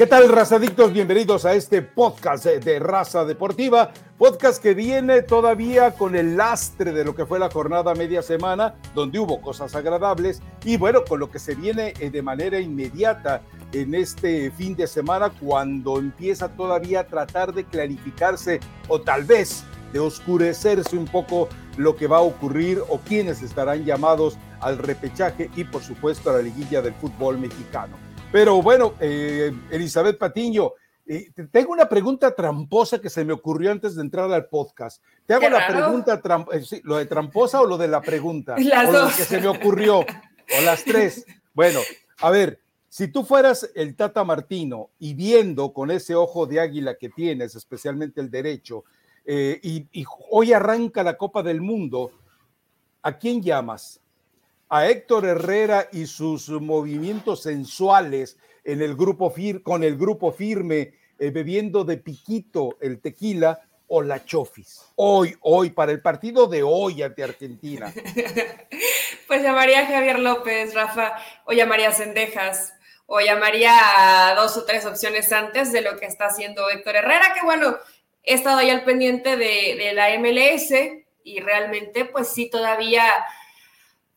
¿Qué tal, razadictos? Bienvenidos a este podcast de Raza Deportiva, podcast que viene todavía con el lastre de lo que fue la jornada media semana, donde hubo cosas agradables, y bueno, con lo que se viene eh, de manera inmediata en este fin de semana, cuando empieza todavía a tratar de clarificarse o tal vez de oscurecerse un poco lo que va a ocurrir o quienes estarán llamados al repechaje y por supuesto a la liguilla del fútbol mexicano. Pero bueno, eh, Elizabeth Patiño, eh, tengo una pregunta tramposa que se me ocurrió antes de entrar al podcast. Te hago la pregunta, eh, lo de tramposa o lo de la pregunta. Las o dos. Lo que se me ocurrió, o las tres. Bueno, a ver, si tú fueras el Tata Martino y viendo con ese ojo de águila que tienes, especialmente el derecho, y, y hoy arranca la Copa del Mundo, ¿a quién llamas? A Héctor Herrera y sus movimientos sensuales en el grupo fir con el grupo firme, eh, bebiendo de piquito el tequila o la chofis. Hoy, hoy, para el partido de hoy ante Argentina. pues llamaría a Javier López, Rafa, o llamaría a Cendejas, o llamaría a dos o tres opciones antes de lo que está haciendo Héctor Herrera, que bueno, he estado ahí al pendiente de, de la MLS y realmente pues sí todavía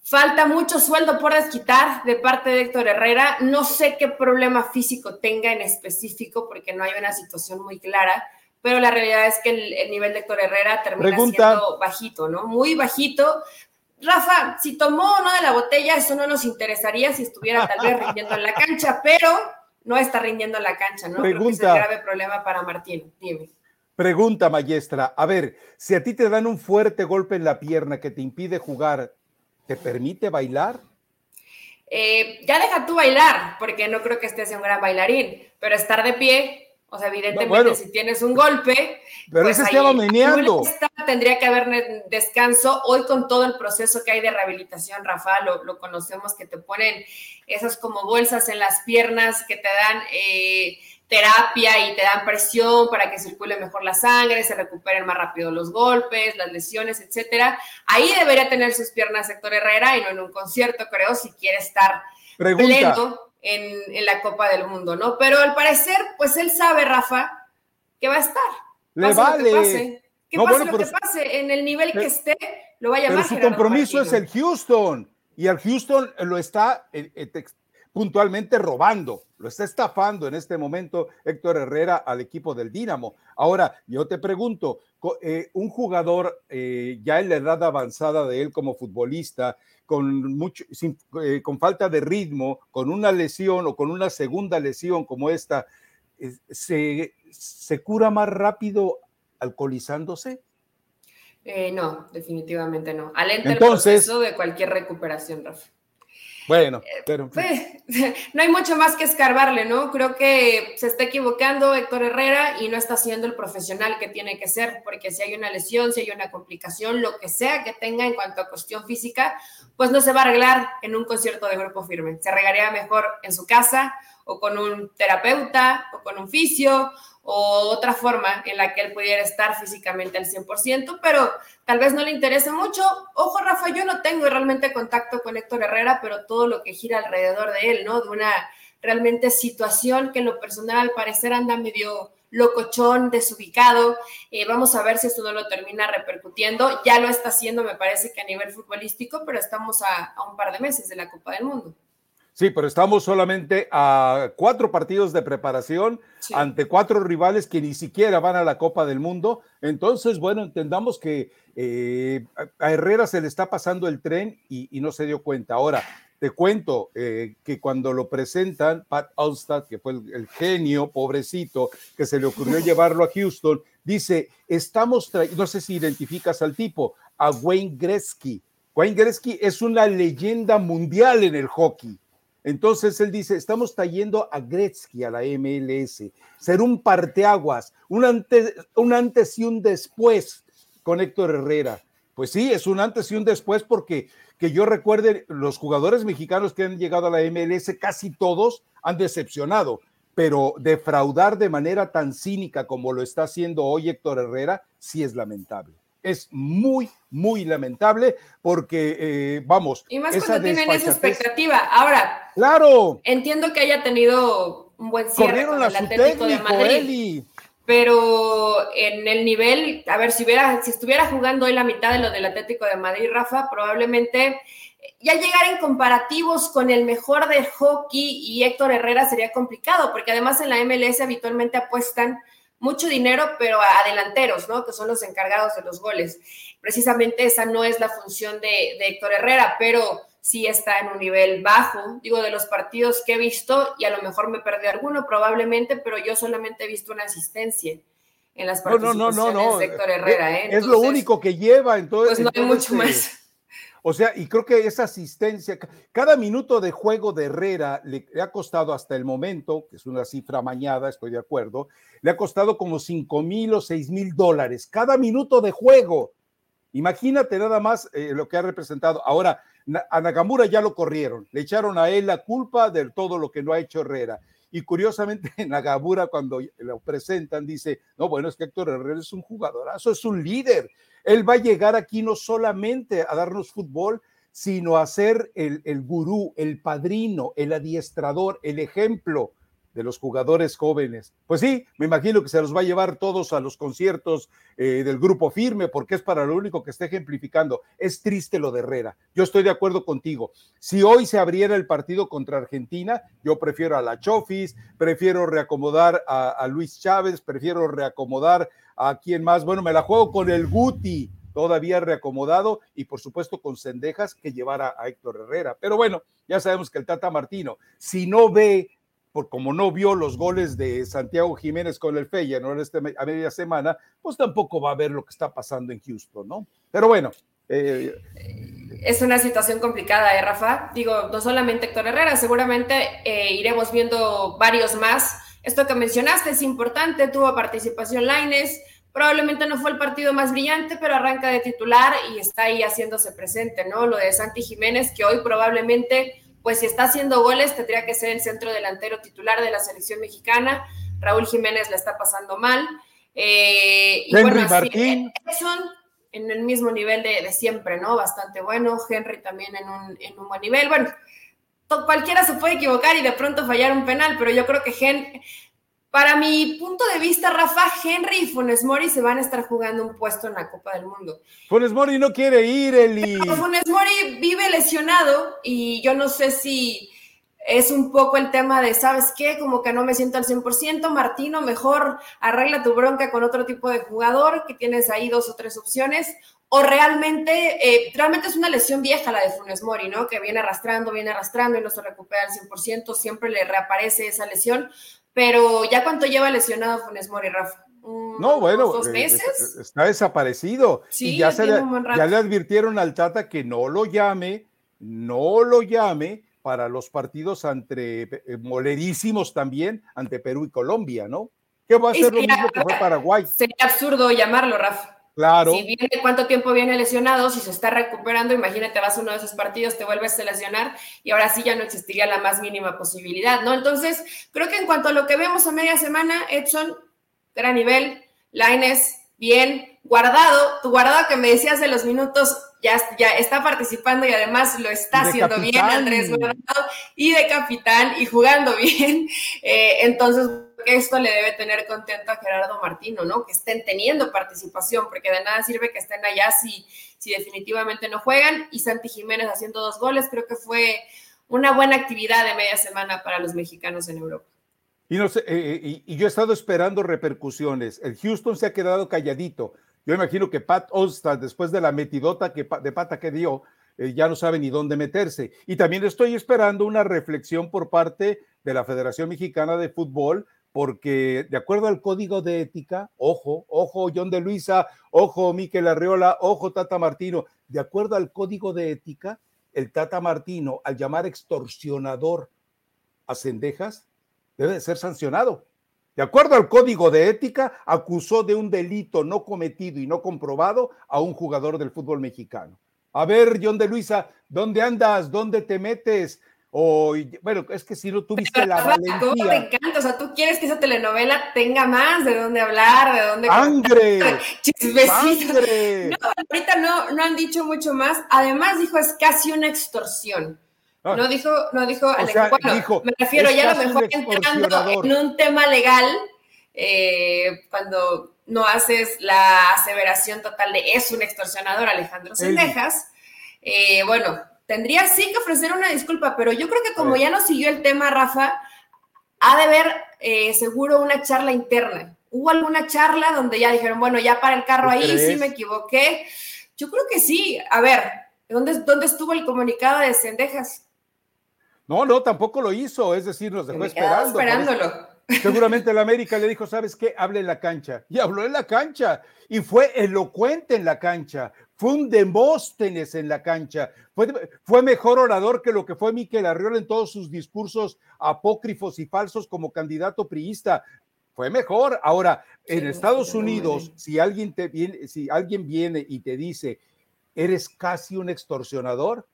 Falta mucho sueldo por desquitar de parte de Héctor Herrera. No sé qué problema físico tenga en específico porque no hay una situación muy clara, pero la realidad es que el, nivel de Héctor Herrera termina siendo bajito, ¿no? Muy bajito. Rafa, si tomó o no de la botella, eso no nos interesaría si estuviera tal vez rindiendo en la cancha, pero no está rindiendo en la cancha, ¿no? Pregunta. Creo que es el grave problema para Martín. Dime. Pregunta, maestra. A ver, si a ti te dan un fuerte golpe en la pierna que te impide jugar, ¿Te permite bailar? Eh, ya deja tú bailar, porque no creo que estés un gran bailarín, pero estar de pie, o sea, evidentemente si tienes un golpe, pero pues ese estaba meneando. Tendría que haber descanso. Hoy con todo el proceso que hay de rehabilitación, Rafa, lo, conocemos que te ponen esas como bolsas en las piernas que te dan eh, terapia y te dan presión para que circule mejor la sangre, se recuperen más rápido los golpes, las lesiones, etcétera. Ahí debería tener sus piernas Héctor Herrera y no en un concierto, creo, si quiere estar pleno en, la Copa del Mundo, ¿no? Pero al parecer, pues él sabe, Rafa, que va a estar. Le vale. que pase. Que pase lo que pase, en el nivel que esté, lo va a llamar. Pero su compromiso es el Houston y el Houston lo está eh, eh, puntualmente robando, lo está estafando en este momento Héctor Herrera al equipo del Dinamo. Ahora, yo te pregunto, eh, un jugador eh, ya en la edad avanzada de él como futbolista, con, mucho, eh, con falta de ritmo, con una lesión o con una segunda lesión como esta, ¿se, ¿se cura más rápido alcoholizándose? no, definitivamente no. Alenta Entonces, el proceso de cualquier recuperación, Rafa. Bueno, eh, pero... No hay mucho más que escarbarle, ¿no? Creo que se está equivocando Héctor Herrera y no está siendo el profesional que tiene que ser, porque si hay una lesión, si hay una complicación, lo que sea que tenga en cuanto a cuestión física, pues no se va a arreglar en un concierto de grupo firme. Se arreglaría mejor en su casa o con un terapeuta o con un fisio o otra forma en la que él pudiera estar físicamente al 100%, pero tal vez no le interese mucho. Ojo, Rafa, yo no tengo realmente contacto con Héctor Herrera, pero todo lo que gira alrededor de él, ¿no? De una realmente situación que en lo personal al parecer anda medio locochón, desubicado. Eh, vamos a ver si esto no lo termina repercutiendo. Ya lo está haciendo, me parece que a nivel futbolístico, pero estamos a, a un par de meses de la Copa del Mundo. Sí, pero estamos solamente a cuatro partidos de preparación ante cuatro rivales que ni siquiera van a la Copa del Mundo. Entonces, bueno, entendamos que eh, a Herrera se le está pasando el tren y, no se dio cuenta. Ahora, te cuento eh, que cuando lo presentan, Pat Alstad, que fue el, genio, pobrecito, que se le ocurrió llevarlo a Houston, dice, estamos, no sé si identificas al tipo, a Wayne Gretzky. Wayne Gretzky es una leyenda mundial en el hockey entonces él dice, estamos trayendo a Gretzky a la MLS, ser un parteaguas, un antes, un antes y un después con Héctor Herrera. Pues sí, es un antes y un después porque que yo recuerde, los jugadores mexicanos que han llegado a la MLS, casi todos han decepcionado, pero defraudar de manera tan cínica como lo está haciendo hoy Héctor Herrera, sí es lamentable es muy, muy lamentable porque, eh, vamos. Y más cuando tienen esa expectativa. Ahora, claro. Entiendo que haya tenido un buen cierre con el Atlético de Madrid. Pero en el nivel, a ver, si, hubiera, si estuviera jugando hoy la mitad de lo del Atlético de Madrid, Rafa, probablemente ya llegar en comparativos con el mejor de hockey y Héctor Herrera sería complicado, porque además en la MLS habitualmente apuestan mucho dinero, pero a delanteros, ¿no? Que son los encargados de los goles. Precisamente esa no es la función de, Héctor Herrera, pero sí está en un nivel bajo, digo, de los partidos que he visto, y a lo mejor me perdí alguno probablemente, pero yo solamente he visto una asistencia en las participaciones no, no, no, de Héctor Herrera. ¿eh? Es lo único que lleva, entonces. Pues no hay mucho más. O sea, y creo que esa asistencia, cada minuto de juego de Herrera le, ha costado hasta el momento, que es una cifra mañada, estoy de acuerdo, le ha costado como 5 mil o 6 mil dólares cada minuto de juego. Imagínate nada más eh, lo que ha representado. Ahora, a Nagamura ya lo corrieron, le echaron a él la culpa de todo lo que no ha hecho Herrera. Y curiosamente, Nagamura, cuando lo presentan, dice: No, bueno, es que Héctor Herrera es un jugadorazo, es un líder. Él va a llegar aquí no solamente a darnos fútbol, sino a ser el, el gurú, el padrino, el adiestrador, el ejemplo de los jugadores jóvenes. Pues sí, me imagino que se los va a llevar todos a los conciertos eh, del grupo firme porque es para lo único que está ejemplificando. Es triste lo de Herrera. Yo estoy de acuerdo contigo. Si hoy se abriera el partido contra Argentina, yo prefiero a la Chofis, prefiero reacomodar a, Luis Chávez, prefiero reacomodar a quien más. Bueno, me la juego con el Guti todavía reacomodado y por supuesto con Cendejas que llevara a Héctor Herrera. Pero bueno, ya sabemos que el Tata Martino, si no ve por como no vio los goles de Santiago Jiménez con el Feyenoord este, a media semana, pues tampoco va a ver lo que está pasando en Houston, ¿no? Pero bueno. Eh, es una situación complicada, ¿eh, Rafa? Digo, no solamente Héctor Herrera, seguramente eh, iremos viendo varios más. Esto que mencionaste es importante, tuvo participación Laines, probablemente no fue el partido más brillante, pero arranca de titular y está ahí haciéndose presente, ¿no? Lo de Santi Jiménez, que hoy probablemente pues si está haciendo goles, tendría que ser el centro delantero titular de la selección mexicana. Raúl Jiménez la está pasando mal. Eh, y bueno, Martín. en el mismo nivel de, siempre, ¿no? Bastante bueno. Henry también en un, en un buen nivel. Bueno, cualquiera se puede equivocar y de pronto fallar un penal, pero yo creo que Henry... Para mi punto de vista, Rafa, Henry y Funes Mori se van a estar jugando un puesto en la Copa del Mundo. Funes Mori no quiere ir, Eli. Funes Mori vive lesionado y yo no sé si es un poco el tema de, ¿sabes qué? Como que no me siento al 100%. Martino, mejor arregla tu bronca con otro tipo de jugador, que tienes ahí dos o tres opciones. O realmente, eh, realmente es una lesión vieja la de Funes Mori, ¿no? Que viene arrastrando, viene arrastrando y no se recupera al 100%, siempre le reaparece esa lesión. Pero ya cuánto lleva lesionado Funes Mori, Rafa. No, bueno, dos eh, meses. está desaparecido. Sí, y ya, se le, ya le advirtieron al Tata que no lo llame, no lo llame para los partidos ante eh, molerísimos también ante Perú y Colombia, ¿no? ¿Qué va a ser lo mismo que fue Paraguay? Sería absurdo llamarlo, Rafa. Claro. Si viene cuánto tiempo viene lesionado, si se está recuperando, imagínate, vas a uno de esos partidos, te vuelves a lesionar y ahora sí ya no existiría la más mínima posibilidad, ¿no? Entonces, creo que en cuanto a lo que vemos a media semana, Edson, gran nivel, Laines, bien, guardado, tu guardado que me decías de los minutos, ya, ya está participando y además lo está haciendo bien, Andrés Guardado, y de capitán y jugando bien. Eh, entonces, esto le debe tener contento a Gerardo Martino, ¿no? Que estén teniendo participación, porque de nada sirve que estén allá si, si definitivamente no juegan. Y Santi Jiménez haciendo dos goles, creo que fue una buena actividad de media semana para los mexicanos en Europa. Y, eh, eh, yo he estado esperando repercusiones. El Houston se ha quedado calladito. Yo imagino que Pat Olstad, después de la metidota que, de pata que dio, eh, ya no sabe ni dónde meterse. Y también estoy esperando una reflexión por parte de la Federación Mexicana de Fútbol porque de acuerdo al código de ética, ojo, ojo John de Luisa, ojo Miquel Arriola, ojo Tata Martino, de acuerdo al código de ética, el Tata Martino, al llamar extorsionador a Cendejas, debe de ser sancionado. De acuerdo al código de ética, acusó de un delito no cometido y no comprobado a un jugador del fútbol mexicano. A ver, John de Luisa, ¿dónde andas? ¿Dónde te metes? O, bueno, es que si no tuviste la valentía. Te encanta, o sea, tú quieres que esa telenovela tenga más de dónde hablar, de dónde. ¡Sangre! ¡Sangre! No, ahorita no, no han dicho mucho más. Además, dijo, es casi una extorsión. Ah. No dijo, no dijo, bueno, me refiero ya a lo mejor entrando en un tema legal, eh, cuando no haces la aseveración total de es un extorsionador Alejandro Sendejas, eh, bueno, tendría sí que ofrecer una disculpa, pero yo creo que como ya no siguió el tema, Rafa, ha de haber eh, seguro una charla interna. ¿Hubo alguna charla donde ya dijeron, bueno, ya para el carro ahí, sí me equivoqué? Yo creo que sí. A ver, ¿dónde, dónde estuvo el comunicado de Sendejas? No, no, tampoco lo hizo, es decir, nos dejó esperando. Esperándolo. Seguramente el América le dijo, ¿sabes qué? Hable en la cancha. Y habló en la cancha. Y fue elocuente en la cancha. Fue un demóstenes en la cancha. Fue, fue mejor orador que lo que fue Miquel Arriola en todos sus discursos apócrifos y falsos como candidato priista. Fue mejor. Ahora, en Estados Unidos, si alguien, te viene, si alguien viene y te dice, eres casi un extorsionador,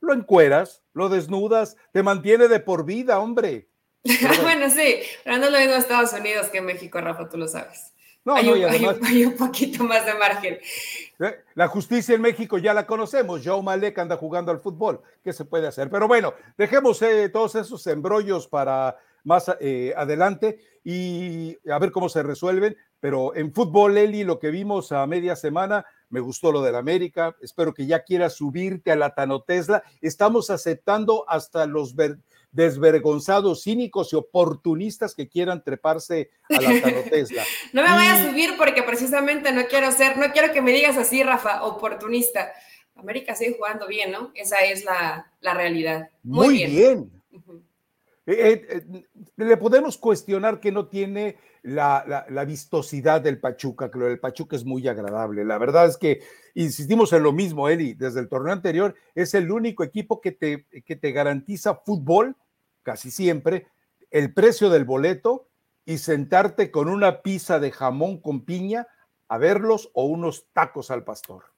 lo encueras, lo desnudas, te mantiene de por vida, hombre. Bueno. sí, pero no es lo mismo Estados Unidos que México, Rafa, tú lo sabes. No, hay, un, poquito más de margen. Eh, la justicia en México ya la conocemos. Joe Malek anda jugando al fútbol. ¿Qué se puede hacer? Pero bueno, dejemos eh, todos esos embrollos para más eh, adelante y a ver cómo se resuelven. Pero en fútbol, Eli, lo que vimos a media semana, me gustó lo del América, espero que ya quieras subirte a la Tano Tesla. Estamos aceptando hasta los desvergonzados, cínicos y oportunistas que quieran treparse a la Tesla. no me voy a subir porque precisamente no quiero ser, no quiero que me digas así, Rafa, oportunista. América sigue jugando bien, ¿no? Esa es la, realidad. Muy, bien. Eh, eh, le podemos cuestionar que no tiene la, vistosidad del Pachuca, que lo del Pachuca es muy agradable. La verdad es que insistimos en lo mismo, Eli, desde el torneo anterior, es el único equipo que te, que te garantiza fútbol, casi siempre, el precio del boleto y sentarte con una pizza de jamón con piña a verlos o unos tacos al pastor.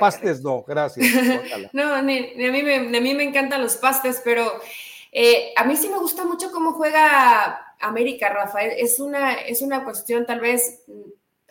pastes no, gracias. no, ni, a, mí me, a mí me encantan los pastes, pero eh, a mí sí me gusta mucho cómo juega América, Rafael. Es una, es una cuestión tal vez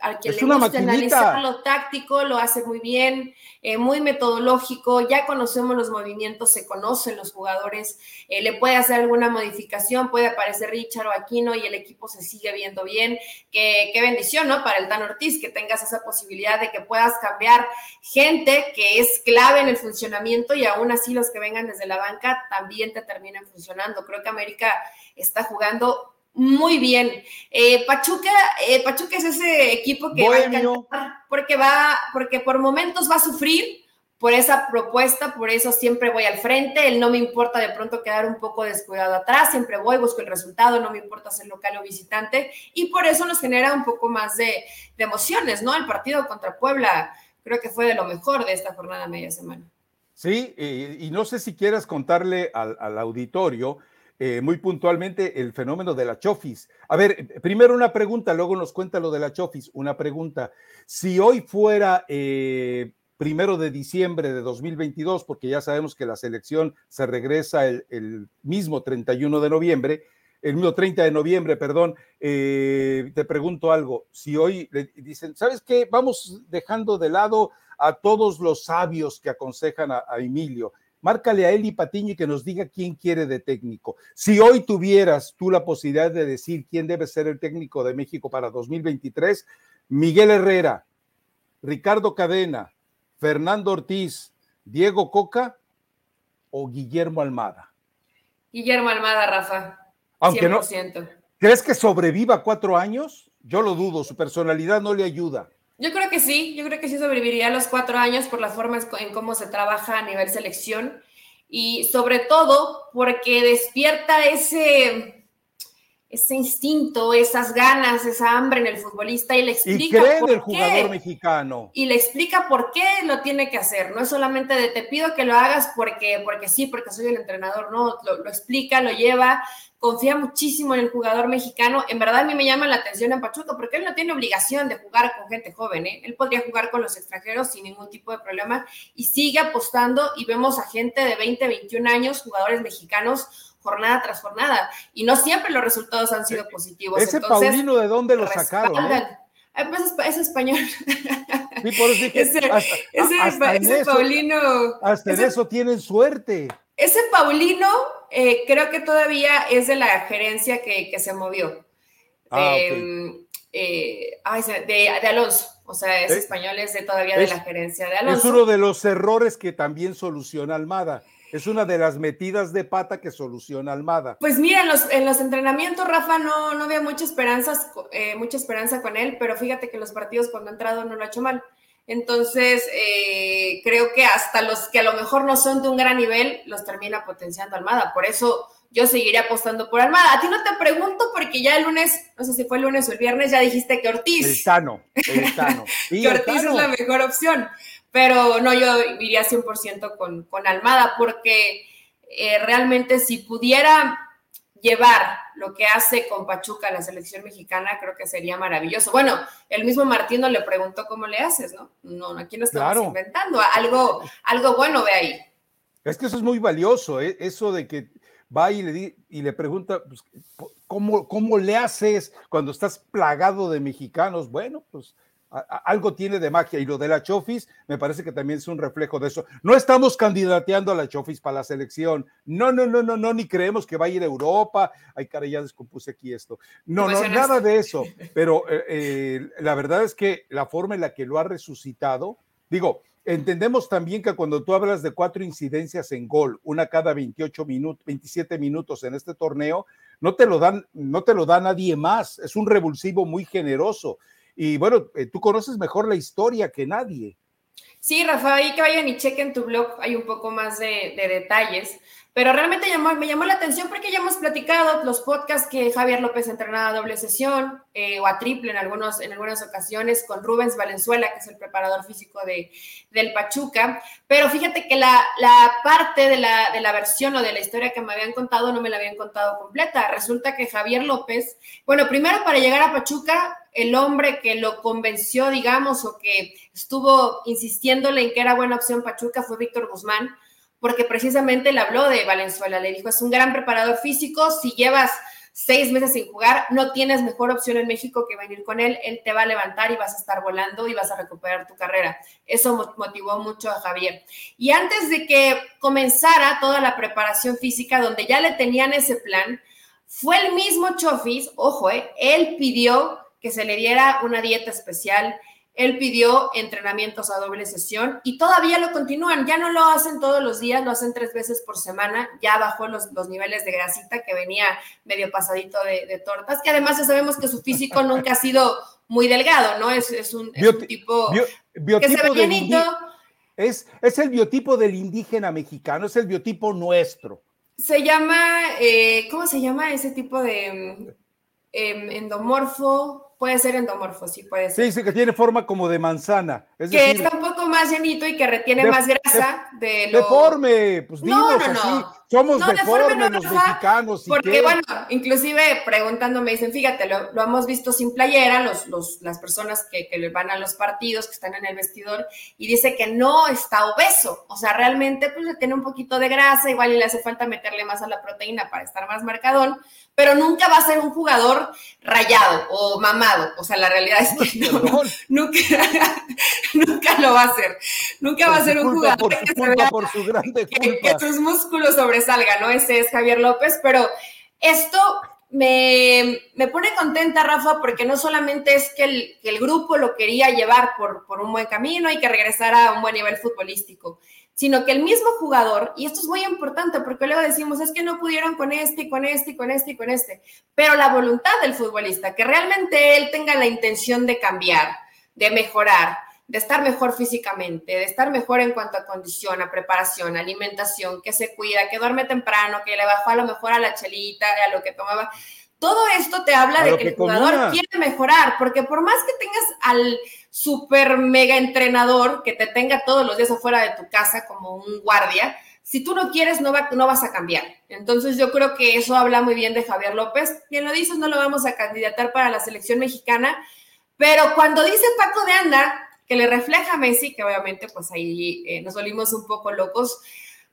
al que le gusta analizar lo táctico, lo hace muy bien, eh, muy metodológico, ya conocemos los movimientos, se conocen los jugadores, eh, le puede hacer alguna modificación, puede aparecer Richard o Aquino y el equipo se sigue viendo bien. Qué, qué bendición, ¿no? Para el Tan Ortiz, que tengas esa posibilidad de que puedas cambiar gente que es clave en el funcionamiento y aún así los que vengan desde la banca también te terminan funcionando. Creo que América está jugando muy bien. Eh, Pachuca, eh, Pachuca es ese equipo que va a porque va, porque por momentos va a sufrir por esa propuesta, por eso siempre voy al frente, él no me importa de pronto quedar un poco descuidado atrás, siempre voy, busco el resultado, no me importa ser local o visitante, y por eso nos genera un poco más de, emociones, ¿no? El partido contra Puebla creo que fue de lo mejor de esta jornada media semana. Sí, y, no sé si quieras contarle al, al auditorio eh, muy puntualmente el fenómeno de la Chofis. A ver, eh, primero una pregunta, luego nos cuenta lo de la Chofis. Una pregunta. Si hoy fuera eh, primero de diciembre de 2022, porque ya sabemos que la selección se regresa el, mismo 31 de noviembre, el mismo 30 de noviembre, perdón, te pregunto algo. Si hoy le dicen, ¿sabes qué? Vamos dejando de lado a todos los sabios que aconsejan a Emilio márcale a Eli Patiño y que nos diga quién quiere de técnico. Si hoy tuvieras tú la posibilidad de decir quién debe ser el técnico de México para 2023, Miguel Herrera, Ricardo Cadena, Fernando Ortiz, Diego Coca o Guillermo Almada. Guillermo Almada, Rafa. Aunque 100%. no. ¿Crees que sobreviva cuatro años? Yo lo dudo, su personalidad no le ayuda. Yo creo que sí, yo creo que sí sobreviviría los cuatro años por las formas en cómo se trabaja a nivel selección y sobre todo porque despierta ese, ese instinto, esas ganas, esa hambre en el futbolista y le explica. Y cree en el jugador mexicano. Y le explica por qué lo tiene que hacer. No es solamente de te pido que lo hagas porque, porque sí, porque soy el entrenador, no, lo, lo explica, lo lleva, confía muchísimo en el jugador mexicano. En verdad a mí me llama la atención en Pachuca porque él no tiene obligación de jugar con gente joven, ¿eh? Él podría jugar con los extranjeros sin ningún tipo de problema y sigue apostando y vemos a gente de 20, 21 años, jugadores mexicanos jornada tras jornada y no siempre los resultados han sido positivos. Ese Paulino, ¿de dónde lo sacaron? Eh? Pues es, español. Sí, por eso dije, ese, Paulino. Hasta en eso tienen suerte. ese Paulino eh, creo que todavía es de la gerencia que, se movió. Ah, em, eh, de, Alonso. O sea, es español, es de, todavía de la gerencia de Alonso. Es uno de los errores que también soluciona Almada. Es una de las metidas de pata que soluciona Almada. Pues mira, en los, en los entrenamientos, Rafa, no, no había mucha, esperanzas, eh, mucha esperanza con él, pero fíjate que los partidos cuando ha entrado no lo ha hecho mal. Entonces, eh, creo que hasta los que a lo mejor no son de un gran nivel, los termina potenciando Almada. Por eso yo seguiría apostando por Almada. A ti no te pregunto porque ya el lunes, no sé si fue el lunes o el viernes, ya dijiste que Ortiz. El Tano, el Tano. que Ortiz es la mejor opción. Pero no, yo iría 100% con, con Almada, porque eh, realmente si pudiera llevar lo que hace con Pachuca la selección mexicana, creo que sería maravilloso. Bueno, el mismo Martino le preguntó cómo le haces, ¿no? No, aquí no estamos inventando, algo, algo bueno ve ahí. Es que eso es muy valioso, ¿eh? eso de que va y le, y le pregunta, pues, ¿cómo, ¿cómo le haces cuando estás plagado de mexicanos? Bueno, pues algo tiene de magia y lo de la Chofis me parece que también es un reflejo de eso. No estamos candidateando a la Chofis para la selección. No, no, no, no, no, ni creemos que va a ir a Europa. Ay, cara, ya descompuse aquí esto. No, no, nada de eso. Pero eh, eh, la verdad es que la forma en la que lo ha resucitado, digo, entendemos también que cuando tú hablas de cuatro incidencias en gol, una cada 28 minutos, 27 minutos en este torneo, no te lo dan, no te lo da nadie más. Es un revulsivo muy generoso. Y bueno, eh, tú conoces mejor la historia que nadie. Sí, Rafa, ahí que vayan y chequen tu blog, hay un poco más de, detalles. Pero realmente me llamó la atención porque ya hemos platicado los podcasts que Javier López entrenaba a doble sesión eh, o a triple en, algunos, en algunas ocasiones con Rubens Valenzuela, que es el preparador físico de, del Pachuca. Pero fíjate que la, la parte de la, de la, versión o de la historia que me habían contado no me la habían contado completa. Resulta que Javier López, bueno, primero para llegar a Pachuca el hombre que lo convenció, digamos, o que estuvo insistiéndole en que era buena opción Pachuca fue Víctor Guzmán, porque precisamente le habló de Valenzuela, le dijo, es un gran preparador físico, si llevas seis meses sin jugar, no tienes mejor opción en México que venir con él, él te va a levantar y vas a estar volando y vas a recuperar tu carrera. Eso motivó mucho a Javier. Y antes de que comenzara toda la preparación física, donde ya le tenían ese plan, fue el mismo Chofis, ojo, eh, él pidió que se le diera una dieta especial. Él pidió entrenamientos a doble sesión y todavía lo continúan. Ya no lo hacen todos los días, lo hacen tres veces por semana. Ya bajó los, los niveles de grasita que venía medio pasadito de, tortas, que además ya sabemos que su físico nunca ha sido muy delgado, ¿no? Es, es, un, tipo que se ve Es, es el biotipo del indígena mexicano, es el biotipo nuestro. Se llama, eh, ¿cómo se llama ese tipo de em, endomorfo? Puede ser endomorfo, sí, puede ser. Sí, sí, que tiene forma como de manzana. que está un poco más llenito y que retiene más grasa de, lo... Deforme, pues no, no, no. Somos deformes los mexicanos. porque, bueno, inclusive preguntando me dicen, fíjate, lo, hemos visto sin playera, los, los, las personas que, que van a los partidos, que están en el vestidor, y dice que no está obeso. O sea, realmente, pues le tiene un poquito de grasa, igual y le hace falta meterle más a la proteína para estar más marcadón, pero nunca va a ser un jugador rayado o mamado. O sea, la realidad es que nunca, nunca lo va a hacer. Nunca va a ser un jugador que, por su grande que, que sus músculos sobre salga, ¿no? Ese es Javier López, pero esto me, pone contenta, Rafa, porque no solamente es que el, grupo lo quería llevar por, por, un buen camino y que regresara a un buen nivel futbolístico, sino que el mismo jugador, y esto es muy importante porque luego decimos, es que no pudieron con este con este con este y con este, pero la voluntad del futbolista, que realmente él tenga la intención de cambiar, de mejorar, de estar mejor físicamente, de estar mejor en cuanto a condición, a preparación, alimentación, que se cuida, que duerme temprano, que le bajó a lo mejor a la chelita, a lo que tomaba. Todo esto te habla de que, el jugador quiere mejorar, porque por más que tengas al super mega entrenador que te tenga todos los días afuera de tu casa como un guardia, si tú no quieres, no, va, no vas a cambiar. Entonces yo creo que eso habla muy bien de Javier López. Bien lo dices, no lo vamos a candidatar para la selección mexicana, pero cuando dice Paco de Anda, que le refleja a Messi, que obviamente pues ahí eh, nos volvimos un poco locos.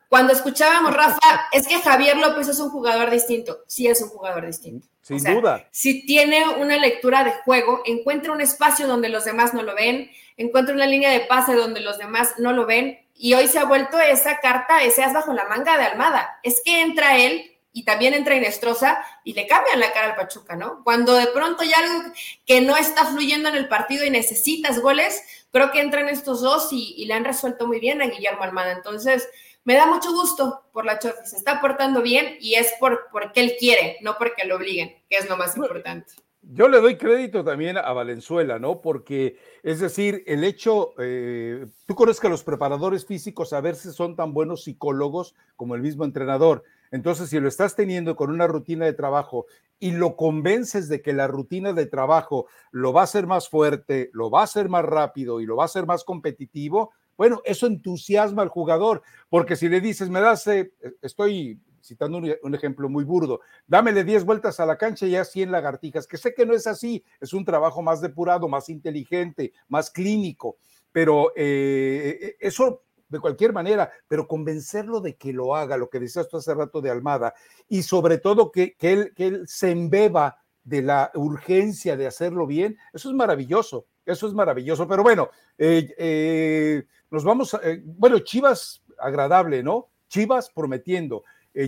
Cuando escuchábamos, Rafa, es que Javier López es un jugador distinto. Sí es un jugador distinto. Sin duda. Si tiene una lectura de juego, encuentra un espacio donde los demás no lo ven, encuentra una línea de pase donde los demás no lo ven y hoy se ha vuelto esa carta, ese as bajo la manga de Almada. Es que entra él y también entra Inestrosa y le cambian la cara al Pachuca, ¿no? Cuando de pronto hay algo que no está fluyendo en el partido y necesitas goles, creo que entran estos dos y, le han resuelto muy bien a Guillermo Almada. Entonces, me da mucho gusto por la Chofi, se está portando bien y es por porque él quiere, no porque lo obliguen, que es lo más importante. Yo le doy crédito también a Valenzuela, ¿no? Porque, es decir, el hecho, eh, tú conoces que los preparadores físicos a veces son tan buenos psicólogos como el mismo entrenador. Entonces, si lo estás teniendo con una rutina de trabajo y lo convences de que la rutina de trabajo lo va a hacer más fuerte, lo va a hacer más rápido y lo va a hacer más competitivo, bueno, eso entusiasma al jugador, porque si le dices, me das, eh, estoy citando un, ejemplo muy burdo, dámele 10 vueltas a la cancha y ya 100 lagartijas, que sé que no es así, es un trabajo más depurado, más inteligente, más clínico, pero eh, eh, eso de cualquier manera, pero convencerlo de que lo haga, lo que decías tú hace rato de Almada, y sobre todo que, él, que él se embeba de la urgencia de hacerlo bien, eso es maravilloso, eso es maravilloso. Pero bueno, eh, eh, nos vamos, eh, bueno, Chivas agradable, ¿no? Chivas prometiendo,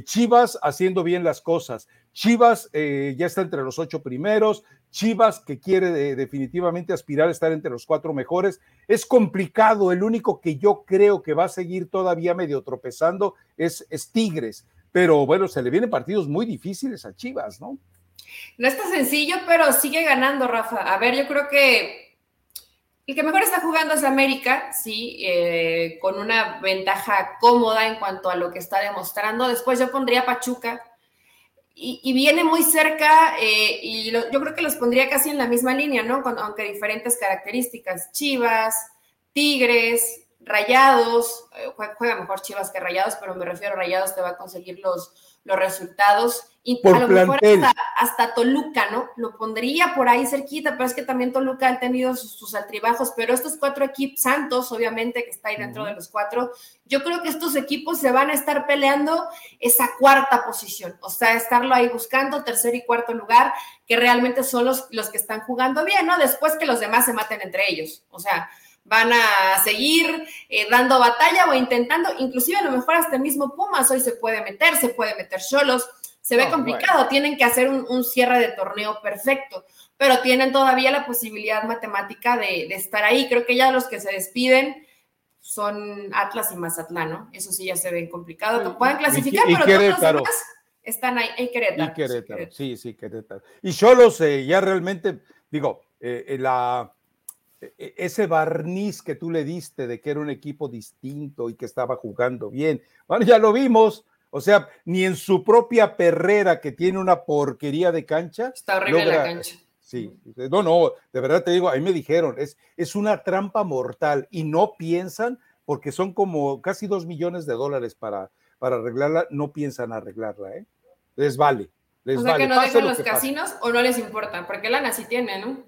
Chivas haciendo bien las cosas, Chivas ya está entre los ocho primeros, Chivas que quiere definitivamente aspirar a estar entre los cuatro mejores. Es complicado, el único que yo creo que va a seguir todavía medio tropezando es, Tigres, pero bueno, se le vienen partidos muy difíciles a Chivas, ¿no? No está sencillo, pero sigue ganando, Rafa. A ver, yo creo que el que mejor está jugando es América, sí, eh, con una ventaja cómoda en cuanto a lo que está demostrando. Después yo pondría Pachuca, y, viene muy cerca eh, y yo creo que los pondría casi en la misma línea, ¿no? aunque diferentes características. Chivas, Tigres, Rayados, eh, juega mejor Chivas que Rayados, pero me refiero a Rayados te va a conseguir los, los resultados. Y a lo mejor hasta, Toluca, ¿no? Lo pondría por ahí cerquita, pero es que también Toluca ha tenido sus, altribajos, pero estos cuatro equipos, Santos, obviamente, que está ahí dentro de los cuatro, yo creo que estos equipos se van a estar peleando esa cuarta posición, o sea, estarlo ahí buscando, tercer y cuarto lugar, que realmente son los, los que están jugando bien, ¿no? Después que los demás se maten entre ellos, o sea, van a seguir eh, dando batalla o intentando, inclusive a lo mejor hasta el mismo Pumas hoy se puede meter, se puede meter solos, se ve complicado, tienen que hacer un, cierre de torneo perfecto, pero tienen todavía la posibilidad matemática de, estar ahí. Creo que ya los que se despiden son Atlas y Mazatlán, ¿no? Eso sí ya se ve complicado. Pueden clasificar, pero todos los demás están ahí, en Querétaro. Y Querétaro, sí, sí, Querétaro. Y Cholos eh, ya realmente, digo, eh, la e, e, ese barniz que tú le diste de que era un equipo distinto y que estaba jugando bien. Bueno, ya lo vimos. O sea, ni en su propia perrera, que tiene una porquería de cancha. Está horrible la cancha. Sí, no, no, de verdad te digo, ahí me dijeron, es, es una trampa mortal y no piensan, porque son como casi dos millones de dólares para, para arreglarla, no piensan arreglarla, ¿eh? Les vale. Les o sea, que no dejan los casinos o no les importa, porque lana sí tiene, ¿no?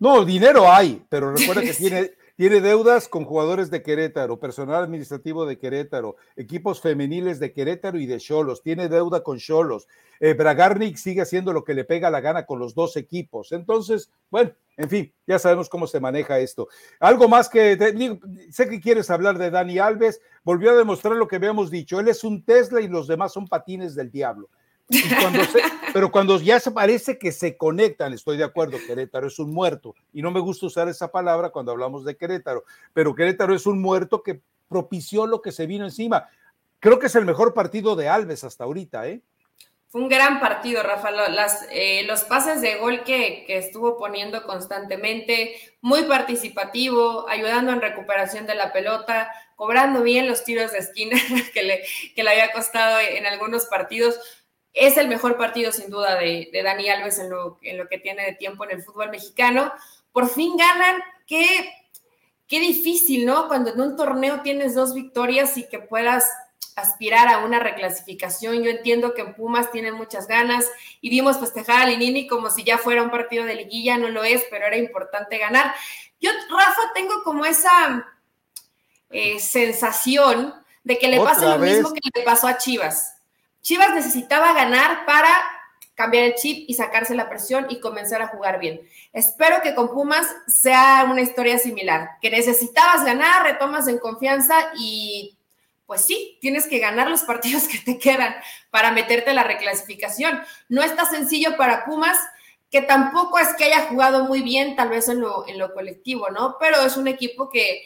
No, dinero hay, pero recuerda que tiene, tiene deudas con jugadores de Querétaro, personal administrativo de Querétaro, equipos femeniles de Querétaro y de Cholos, tiene deuda con Cholos. Eh, Bragarnik sigue haciendo lo que le pega la gana con los dos equipos. Entonces, bueno, en fin, ya sabemos cómo se maneja esto. Algo más que, sé que quieres hablar de Dani Alves, volvió a demostrar lo que habíamos dicho, él es un Tesla y los demás son patines del diablo pero cuando ya se parece que se conectan, estoy de acuerdo, Querétaro es un muerto, y no me gusta usar esa palabra cuando hablamos de Querétaro, pero Querétaro es un muerto que propició lo que se vino encima. Creo que es el mejor partido de Alves hasta ahorita, ¿eh? Fue un gran partido, Rafa. Las, eh, los pases de gol que, que, estuvo poniendo constantemente, muy participativo, ayudando en recuperación de la pelota, cobrando bien los tiros de esquina que le, que le había costado en algunos partidos es el mejor partido sin duda de, Dani Alves en lo, que tiene de tiempo en el fútbol mexicano. Por fin ganan, qué, qué difícil, ¿no? Cuando en un torneo tienes dos victorias y que puedas aspirar a una reclasificación. Yo entiendo que en Pumas tienen muchas ganas y vimos festejar a Linini como si ya fuera un partido de liguilla, no lo es, pero era importante ganar. Yo, Rafa, tengo como esa eh, sensación de que le pasa lo mismo que le pasó a Chivas Chivas necesitaba ganar para cambiar el chip y sacarse la presión y comenzar a jugar bien. Espero que con Pumas sea una historia similar, que necesitabas ganar, retomas en confianza y pues sí, tienes que ganar los partidos que te quedan para meterte la reclasificación. No está sencillo para Pumas, que tampoco es que haya jugado muy bien, tal vez en lo, en lo colectivo, ¿no? Pero es un equipo que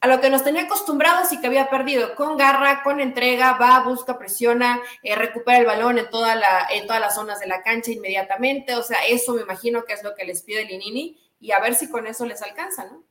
a lo que nos tenía acostumbrados y que había perdido, con garra, con entrega, va, busca, presiona, eh, recupera el balón en, toda la, en todas las zonas de la cancha inmediatamente, o sea, eso me imagino que es lo que les pide Linini y a ver si con eso les alcanza, ¿no?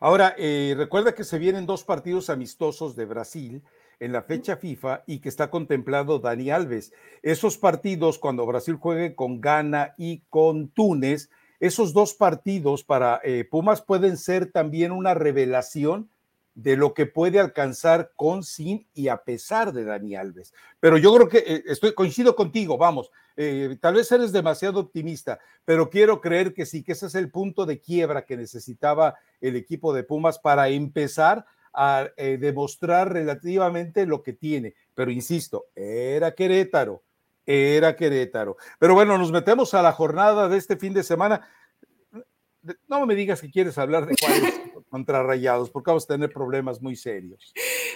Ahora, eh, recuerda que se vienen dos partidos amistosos de Brasil en la fecha FIFA y que está contemplado Dani Alves. Esos partidos, cuando Brasil juegue con Ghana y con Túnez, esos dos partidos para eh, Pumas pueden ser también una revelación de lo que puede alcanzar con, sin y a pesar de Dani Alves. Pero yo creo que eh, estoy, coincido contigo, vamos, tal vez eres demasiado optimista, pero quiero creer que sí, que ese es el punto de quiebra que necesitaba el equipo de Pumas para empezar a eh, demostrar relativamente lo que tiene. Pero insisto, era Querétaro, era Querétaro. Pero bueno, nos metemos a la jornada de este fin de semana. No me digas que quieres hablar de Juárez contra Rayados, porque vamos a tener problemas muy serios.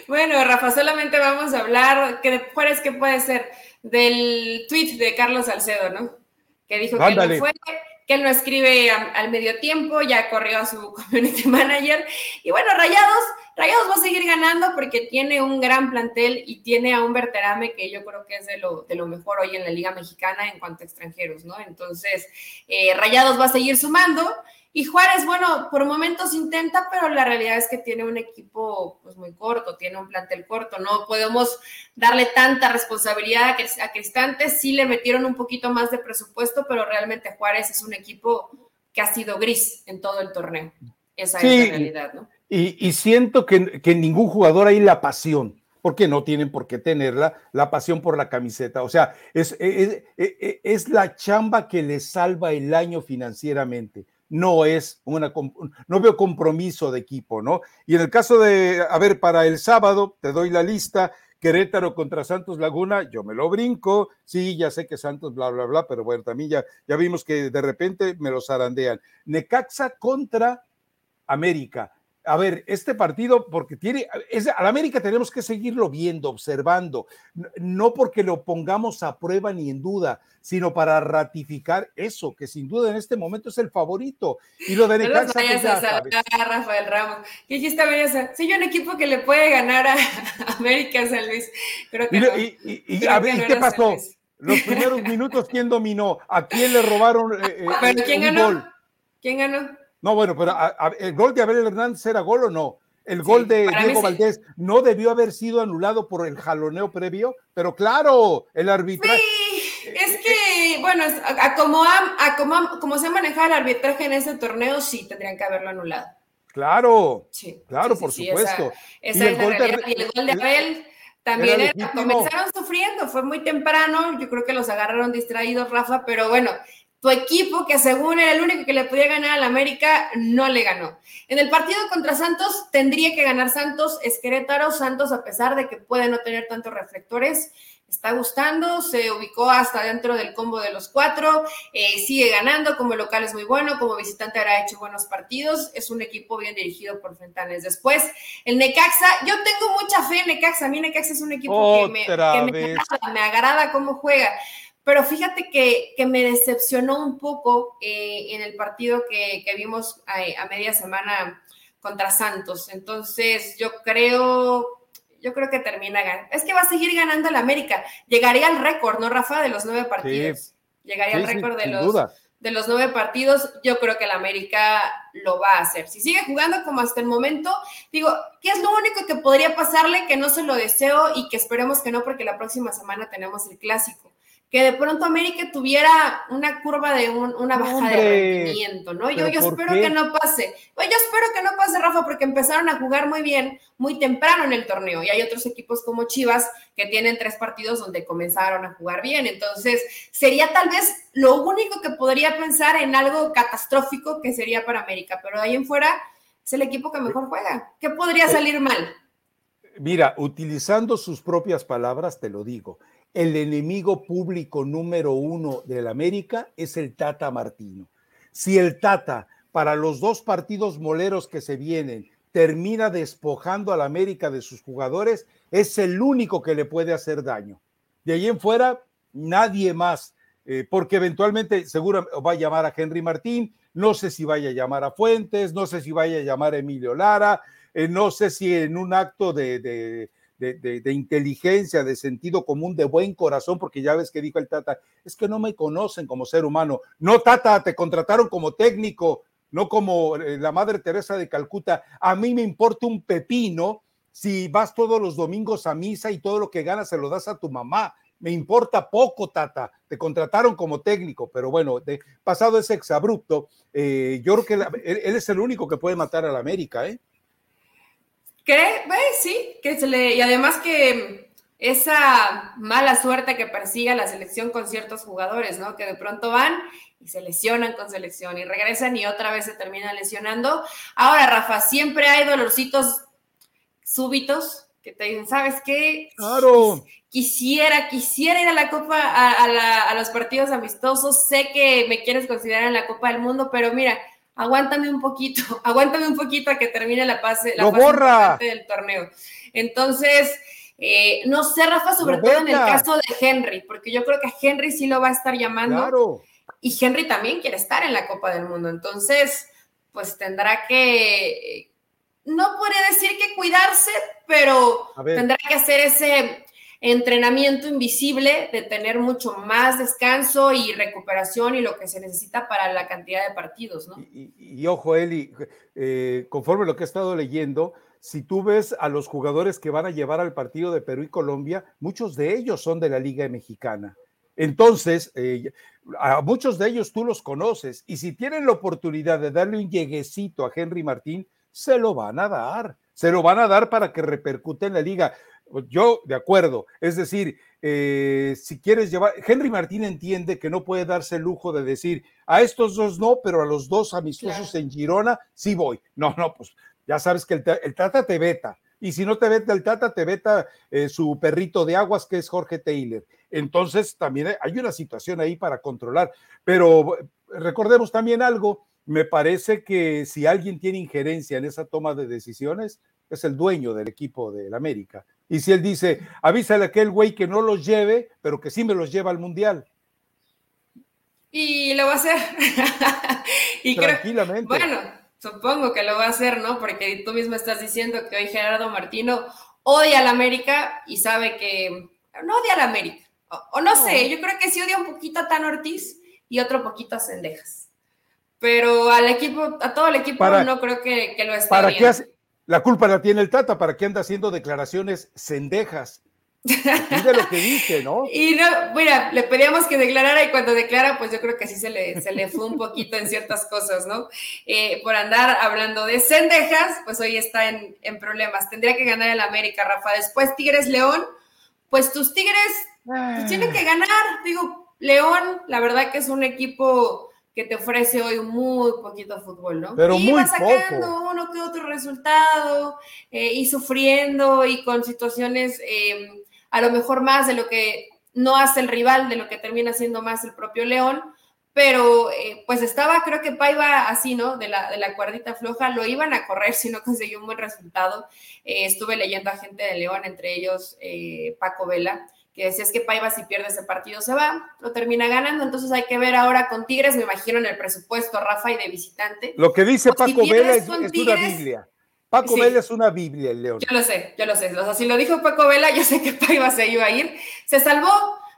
Bueno, Rafa, solamente vamos a hablar, que Juárez, ¿qué puede ser? Del tweet de Carlos Salcedo, ¿no? Que dijo que no fue, que él no escribe al medio tiempo, ya corrió a su community manager. Y bueno, Rayados, Rayados va a seguir ganando porque tiene un gran plantel y tiene a un Verterame que yo creo que es de lo, de lo mejor hoy en la Liga Mexicana en cuanto a extranjeros, ¿no? Entonces, eh, Rayados va a seguir sumando y Juárez, bueno, por momentos intenta, pero la realidad es que tiene un equipo pues muy corto, tiene un plantel corto, no podemos darle tanta responsabilidad a Cristante, sí le metieron un poquito más de presupuesto, pero realmente Juárez es un equipo que ha sido gris en todo el torneo. Esa es la realidad, ¿no? Y, siento que, que ningún jugador hay la pasión porque no tienen por qué tenerla, la pasión por la camiseta. O sea, es, es, es, la chamba que les salva el año financieramente no es una, no veo compromiso de equipo, ¿no? Y en el caso de, a ver, para el sábado, te doy la lista, Querétaro contra Santos Laguna, yo me lo brinco, sí, ya sé que Santos, bla, bla, bla, pero bueno, también ya, ya vimos que de repente me los zarandean. Necaxa contra América a ver, este partido, porque tiene, es, al América tenemos que seguirlo viendo, observando, no porque lo pongamos a prueba ni en duda, sino para ratificar eso, que sin duda en este momento es el favorito. Y lo de. No pues a Rafael Ramos. ¿Qué dijiste, Vanessa? Soy yo un equipo que le puede ganar a América San Luis. Creo que y, a ver, ¿qué pasó? Los primeros minutos, ¿quién dominó? ¿A quién le robaron eh, eh ¿quién ganó? ¿Quién ganó? No, bueno, pero el gol de Abel Hernández era gol o no. El gol de Diego Valdés no debió haber sido anulado por el jaloneo previo, pero claro, el arbitraje. Sí, es que, bueno, a, como, como, se ha manejado el arbitraje en ese torneo, sí tendrían que haberlo anulado. Claro, sí, claro, por supuesto. y, el gol de, Abel también comenzaron sufriendo, fue muy temprano, yo creo que los agarraron distraídos, Rafa, pero bueno, tu equipo, que según era el único que le podía ganar al América, no le ganó. En el partido contra Santos, tendría que ganar Santos, es Querétaro. Santos, a pesar de que puede no tener tantos reflectores, está gustando, se ubicó hasta dentro del combo de los cuatro, eh, sigue ganando, como local es muy bueno, como visitante habrá hecho buenos partidos, es un equipo bien dirigido por Fentanes. Después, el Necaxa, yo tengo mucha fe en Necaxa, a mí Necaxa es un equipo que, me, que me agrada cómo juega pero fíjate que, me decepcionó un poco eh, en el partido que, vimos eh, a, media semana contra Santos. Entonces, yo creo, yo creo que termina ganando. Es que va a seguir ganando el América. Llegaría al récord, ¿no, Rafa? De los nueve partidos. Llegaría al récord de los, de los nueve partidos. Yo creo que el América lo va a hacer. Si sigue jugando como hasta el momento, digo, ¿qué es lo único que podría pasarle? Que no se lo deseo y que esperemos que no, porque la próxima semana tenemos el clásico que de pronto América tuviera una curva de una baja de rendimiento, ¿no? Yo, yo espero que no pase. Yo espero que no pase, Rafa, porque empezaron a jugar muy bien, muy temprano en el torneo. Y hay otros equipos como Chivas que tienen tres partidos donde comenzaron a jugar bien. Entonces, sería tal vez lo único que podría pensar en algo catastrófico que sería para América. Pero de ahí en fuera es el equipo que mejor juega. ¿Qué podría salir mal? Mira, utilizando sus propias palabras, te lo digo el enemigo público número uno del América es el Tata Martino. Si el Tata, para los dos partidos moleros que se vienen, termina despojando al América de sus jugadores, es el único que le puede hacer daño. De ahí en fuera, nadie más, eh, porque eventualmente seguro va a llamar a Henry Martín, no sé si vaya a llamar a Fuentes, no sé si vaya a llamar a Emilio Lara, eh, no sé si en un acto de de, inteligencia, de sentido común, de buen corazón, porque ya ves que dijo el Tata, es que no me conocen como ser humano. No, Tata, te contrataron como técnico, no como eh, la Madre Teresa de Calcuta. A mí me importa un pepino si vas todos los domingos a misa y todo lo que ganas se lo das a tu mamá. Me importa poco, Tata. Te contrataron como técnico, pero bueno, de, pasado ese exabrupto, eh, yo creo que él, él, es el único que puede matar a la América, ¿eh? ¿Cree? Sí, que se le, y además que esa mala suerte que persigue la selección con ciertos jugadores, ¿no? Que de pronto van y se lesionan con selección y regresan y otra vez se terminan lesionando. Ahora, Rafa, siempre hay dolorcitos súbitos que te dicen, ¿sabes qué? Claro. Quisiera, quisiera ir a la Copa, a, a los partidos amistosos. Sé que me quieres considerar en la Copa del Mundo, pero mira, aguántame un poquito, aguántame un poquito a que termine la fase, la fase del torneo. Entonces, eh, no sé, Rafa, sobre todo en el caso de Henry, porque yo creo que Henry sí lo va a estar llamando. Claro. Y Henry también quiere estar en la Copa del Mundo. Entonces, pues tendrá que, no podría decir que cuidarse, pero tendrá que hacer ese entrenamiento invisible de tener mucho más descanso y recuperación y lo que se necesita para la cantidad de partidos, ¿no? Y, ojo, Eli, eh, conforme lo que he estado leyendo, si tú ves a los jugadores que van a llevar al partido de Perú y Colombia, muchos de ellos son de la Liga Mexicana. Entonces, eh, a muchos de ellos tú los conoces y si tienen la oportunidad de darle un lleguecito a Henry Martín, se lo van a dar, se lo van a dar para que repercute en la liga. Yo, de acuerdo. Es decir, eh, si quieres llevar, Henry Martín entiende que no puede darse el lujo de decir, a estos dos no, pero a los dos amistosos en Girona sí voy. No, no, pues ya sabes que el, Tata te veta. Y si no te veta el Tata, te veta eh, su perrito de aguas, que es Jorge Taylor. Entonces, también hay una situación ahí para controlar. Pero recordemos también algo, me parece que si alguien tiene injerencia en esa toma de decisiones, es el dueño del equipo del América. Y si él dice, avísale a aquel güey que no los lleve, pero que sí me los lleva al mundial. Y lo va a hacer. y Tranquilamente. bueno, supongo que lo va a hacer, ¿no? Porque tú mismo estás diciendo que hoy Gerardo Martino odia al América y sabe que no odia al América. O, no, sé, yo creo que sí odia un poquito a Tan Ortiz y otro poquito a Cendejas. Pero al equipo, a todo el equipo no creo que, lo esté ¿para Qué hace, la culpa la tiene el Tata, ¿para qué anda haciendo declaraciones cendejas? Mira lo que dice, ¿no? Y no, mira, le pedíamos que declarara y cuando declara, pues yo creo que sí se le, se le fue un poquito en ciertas cosas, ¿no? Eh, por andar hablando de cendejas, pues hoy está en, en, problemas. Tendría que ganar el América, Rafa. Después Tigres León, pues tus Tigres pues, tienen que ganar. Digo, León, la verdad que es un equipo que te ofrece hoy muy poquito fútbol, ¿no? Pero y muy sacando uno que otro resultado eh, y sufriendo y con situaciones em, a lo mejor más de lo que no hace el rival, de lo que termina siendo más el propio León, pero eh, pues estaba, creo que Paiva así, ¿no? De la, de la cuerdita floja, lo iban a correr si no consiguió un buen resultado. Eh, estuve leyendo a gente de León, entre ellos Paco Vela, que decía es que Paiva si pierde ese partido se va, lo termina ganando, entonces hay que ver ahora con Tigres, me imagino en el presupuesto, Rafa, y de visitante. Lo que dice Paco Vela es, una Biblia. Paco Vela es una Biblia, el León. Yo lo sé, yo lo sé. O sea, si lo dijo Paco Vela, yo sé que Paiva se iba a ir. Se salvó,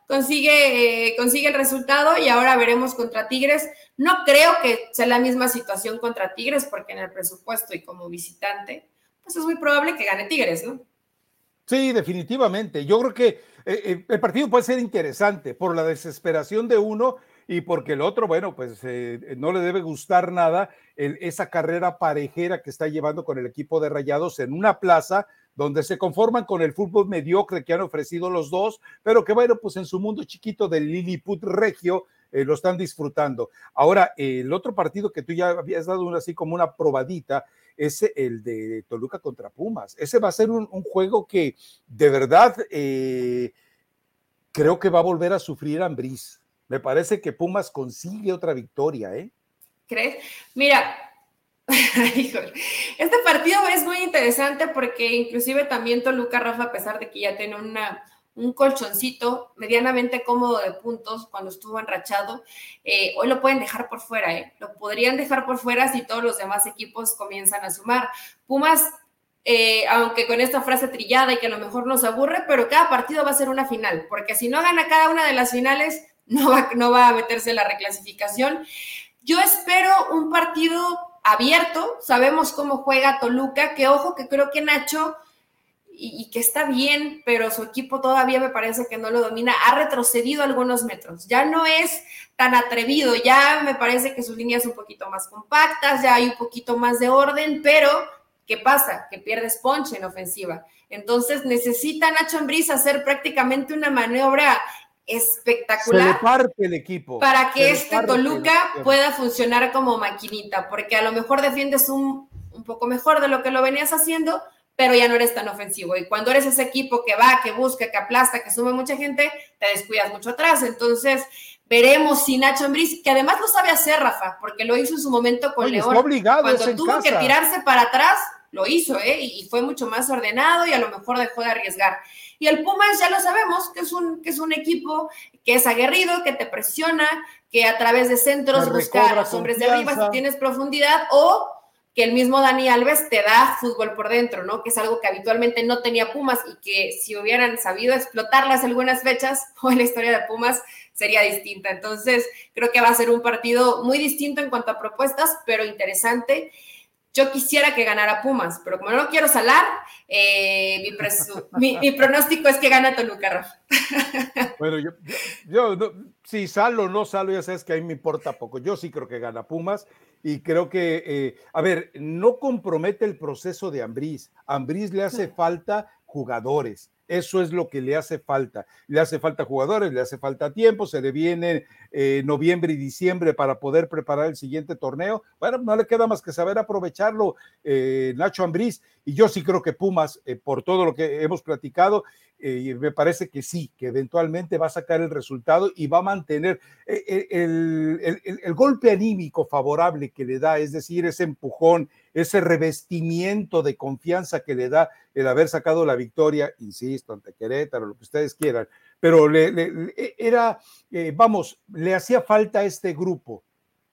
consigue, eh, consigue el resultado y ahora veremos contra Tigres. No creo que sea la misma situación contra Tigres, porque en el presupuesto y como visitante, pues es muy probable que gane Tigres, ¿no? Sí, definitivamente. Yo creo que eh, eh, el partido puede ser interesante por la desesperación de uno y porque el otro, bueno, pues eh, no le debe gustar nada esa carrera parejera que está llevando con el equipo de Rayados en una plaza donde se conforman con el fútbol mediocre que han ofrecido los dos, pero que bueno, pues en su mundo chiquito del Lilliput Regio lo están disfrutando. Ahora, el otro partido que tú ya habías dado así como una probadita es el de Toluca contra Pumas. Ese va a ser un, juego que de verdad, eh, creo que va a volver a sufrir Ambriz. Me parece que Pumas consigue otra victoria, ¿eh? ¿Crees? Mira, este partido es muy interesante porque inclusive también Toluca, Rafa, a pesar de que ya tiene una, un colchoncito medianamente cómodo de puntos cuando estuvo enrachado, eh, hoy lo pueden dejar por fuera, ¿eh? lo podrían dejar por fuera si todos los demás equipos comienzan a sumar. Pumas, eh, aunque con esta frase trillada y que a lo mejor nos aburre, pero cada partido va a ser una final, porque si no gana cada una de las finales, no va, no va a meterse en la reclasificación. Yo espero un partido abierto, sabemos cómo juega Toluca, que ojo que creo que Nacho y, que está bien, pero su equipo todavía me parece que no lo domina, ha retrocedido algunos metros, ya no es tan atrevido, ya me parece que sus líneas son un poquito más compactas, ya hay un poquito más de orden, pero ¿qué pasa? Que pierde ponche en ofensiva. Entonces necesita Nacho Ambriz hacer prácticamente una maniobra espectacular. parte el equipo. Para que este Toluca pueda funcionar como maquinita, porque a lo mejor defiendes un, un poco mejor de lo que lo venías haciendo, pero ya no eres tan ofensivo. Y cuando eres ese equipo que va, que busca, que aplasta, que sube mucha gente, te descuidas mucho atrás. Entonces, veremos si Nacho Ambriz, que además lo sabe hacer, Rafa, porque lo hizo en su momento con León. Obligado, cuando tuvo que tirarse para atrás, lo hizo, ¿eh? Y fue mucho más ordenado y a lo mejor dejó de arriesgar. Y el Pumas ya lo sabemos, que es un, que es un equipo que es aguerrido, que te presiona, que a través de centros busca a los hombres de arriba si tienes profundidad o que el mismo Dani Alves te da fútbol por dentro, ¿no? Que es algo que habitualmente no tenía Pumas y que si hubieran sabido explotarlas algunas fechas en la historia de Pumas sería distinta. Entonces, creo que va a ser un partido muy distinto en cuanto a propuestas, pero interesante. Yo quisiera que ganara Pumas, pero como no quiero salar, eh, mi, pronóstico es que gana Toluca, Rafa. Bueno, yo, yo, si salo o no salo, ya sabes que a mí me importa poco. Yo sí creo que gana Pumas y creo que, eh, a ver, no compromete el proceso de Ambriz. Ambriz le hace falta jugadores. Eso es lo que le hace falta. Le hace falta jugadores, le hace falta tiempo, se le viene eh, noviembre y diciembre para poder preparar el siguiente torneo. Bueno, no le queda más que saber aprovecharlo, eh, Nacho Ambriz. Y yo sí creo que Pumas, eh, por todo lo que hemos platicado, me parece que sí, que eventualmente va a sacar el resultado y va a mantener el, el golpe anímico favorable que le da, es decir, ese empujón, ese revestimiento de confianza que le da el haber sacado la victoria, insisto, ante Querétaro, lo que ustedes quieran, pero le, era, eh, vamos, le hacía falta a este grupo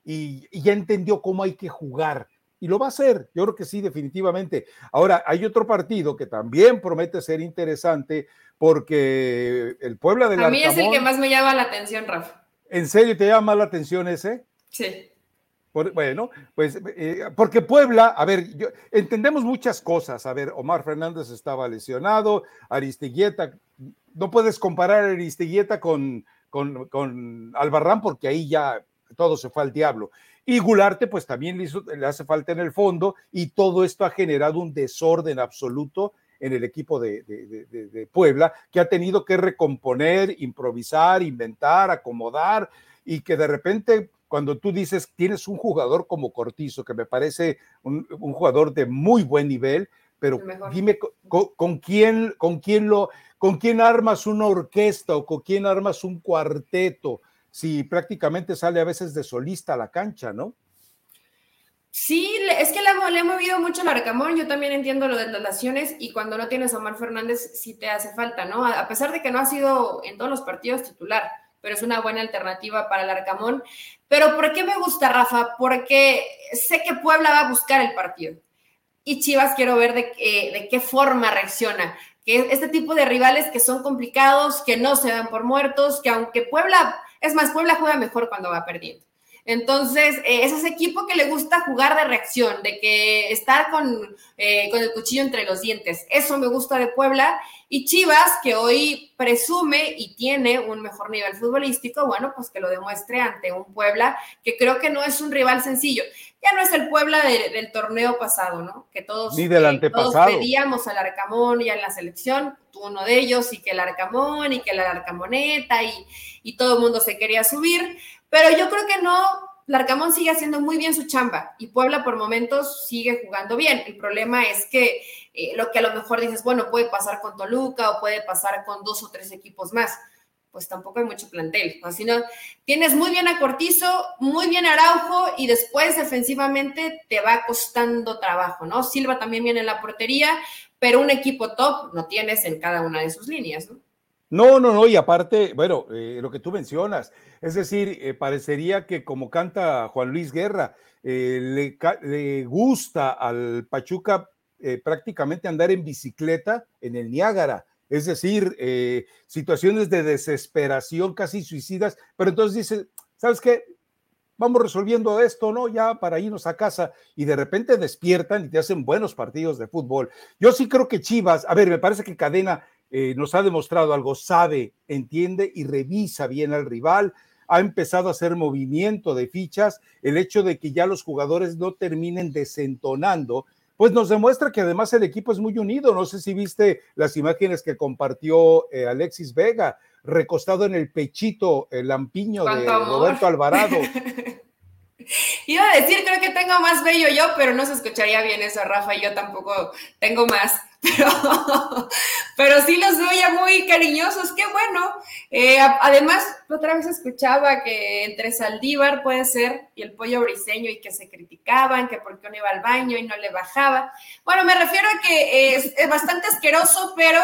y, ya entendió cómo hay que jugar. Y lo va a hacer, yo creo que sí, definitivamente. Ahora, hay otro partido que también promete ser interesante porque el Puebla de la... A mí es el que más me llama la atención, Rafa. ¿En serio te llama la atención ese? Sí bueno, pues eh, porque Puebla, a ver, entendemos muchas cosas. A ver, Omar Fernández estaba lesionado, Aristigueta, no puedes comparar a Aristigueta con, con, con Albarrán porque ahí ya todo se fue al diablo. Y Gularte, pues también le, le hace falta en el fondo y todo esto ha generado un desorden absoluto en el equipo de, de, Puebla, que ha tenido que recomponer, improvisar, inventar, acomodar y que de repente cuando tú dices, tienes un jugador como Cortizo, que me parece un, jugador de muy buen nivel, pero dime con, quién, con quién lo, con quién armas una orquesta o con quién armas un cuarteto, si prácticamente sale a veces de solista a la cancha, ¿no? Sí, es que le, le he movido mucho el Arcamón, yo también entiendo lo de las naciones y cuando no tienes a Omar Fernández sí te hace falta, ¿no? A pesar de que no ha sido en todos los partidos titular, pero es una buena alternativa para el Arcamón. Pero ¿por qué me gusta, Rafa? Porque sé que Puebla va a buscar el partido. Y Chivas quiero ver de, de qué forma reacciona. Que este tipo de rivales que son complicados, que no se dan por muertos, que aunque Puebla, es más, Puebla juega mejor cuando va perdiendo. Entonces, eh, es ese equipo que le gusta jugar de reacción, de que estar con, eh, con el cuchillo entre los dientes. Eso me gusta de Puebla. Y Chivas, que hoy presume y tiene un mejor nivel futbolístico, bueno, pues que lo demuestre ante un Puebla que creo que no es un rival sencillo. Ya no es el Puebla del torneo pasado, ¿no? Que todos, Ni del antepasado. pedíamos al Arcamón ya en la selección, tú uno de ellos, y que el Arcamón y que la Arcamoneta y, y todo el mundo se quería subir pero yo creo que no, Larcamón sigue haciendo muy bien su chamba y Puebla por momentos sigue jugando bien. El problema es que eh, lo que a lo mejor dices, bueno, puede pasar con Toluca o puede pasar con dos o tres equipos más. pues tampoco hay mucho plantel. ¿no? no, tienes muy bien a Cortizo, muy bien a Araujo y después defensivamente te va costando trabajo, ¿no? Silva también viene en la portería, pero un equipo top no tienes en cada una de sus líneas, ¿no? No, no, no, y aparte, bueno, eh, lo que tú mencionas, es decir, eh, parecería que como canta Juan Luis Guerra, eh, le, gusta al Pachuca prácticamente andar en bicicleta en el Niágara, es decir, situaciones de desesperación casi suicidas, pero entonces dice, ¿sabes qué? Vamos resolviendo esto, ¿no? Ya para irnos a casa y de repente despiertan y te hacen buenos partidos de fútbol. Yo sí creo que Chivas, a ver, me parece que Cadena eh, nos ha demostrado algo, sabe, entiende y revisa bien al rival, ha empezado a hacer movimiento de fichas, el hecho de que ya los jugadores no terminen desentonando, pues nos demuestra que además el equipo es muy unido. No sé si viste las imágenes que compartió eh, Alexis Vega, recostado en el pechito, el lampiño de Roberto Alvarado. Iba a decir, creo que tengo más bello yo, pero no se escucharía bien eso, Rafa, y yo tampoco tengo más. Pero, pero sí los veo ya muy cariñosos, qué bueno. Eh, además, otra vez escuchaba que entre Saldívar puede ser y el pollo briseño y que se criticaban, que porque uno iba al baño y no le bajaba. Bueno, me refiero a que es, bastante asqueroso, pero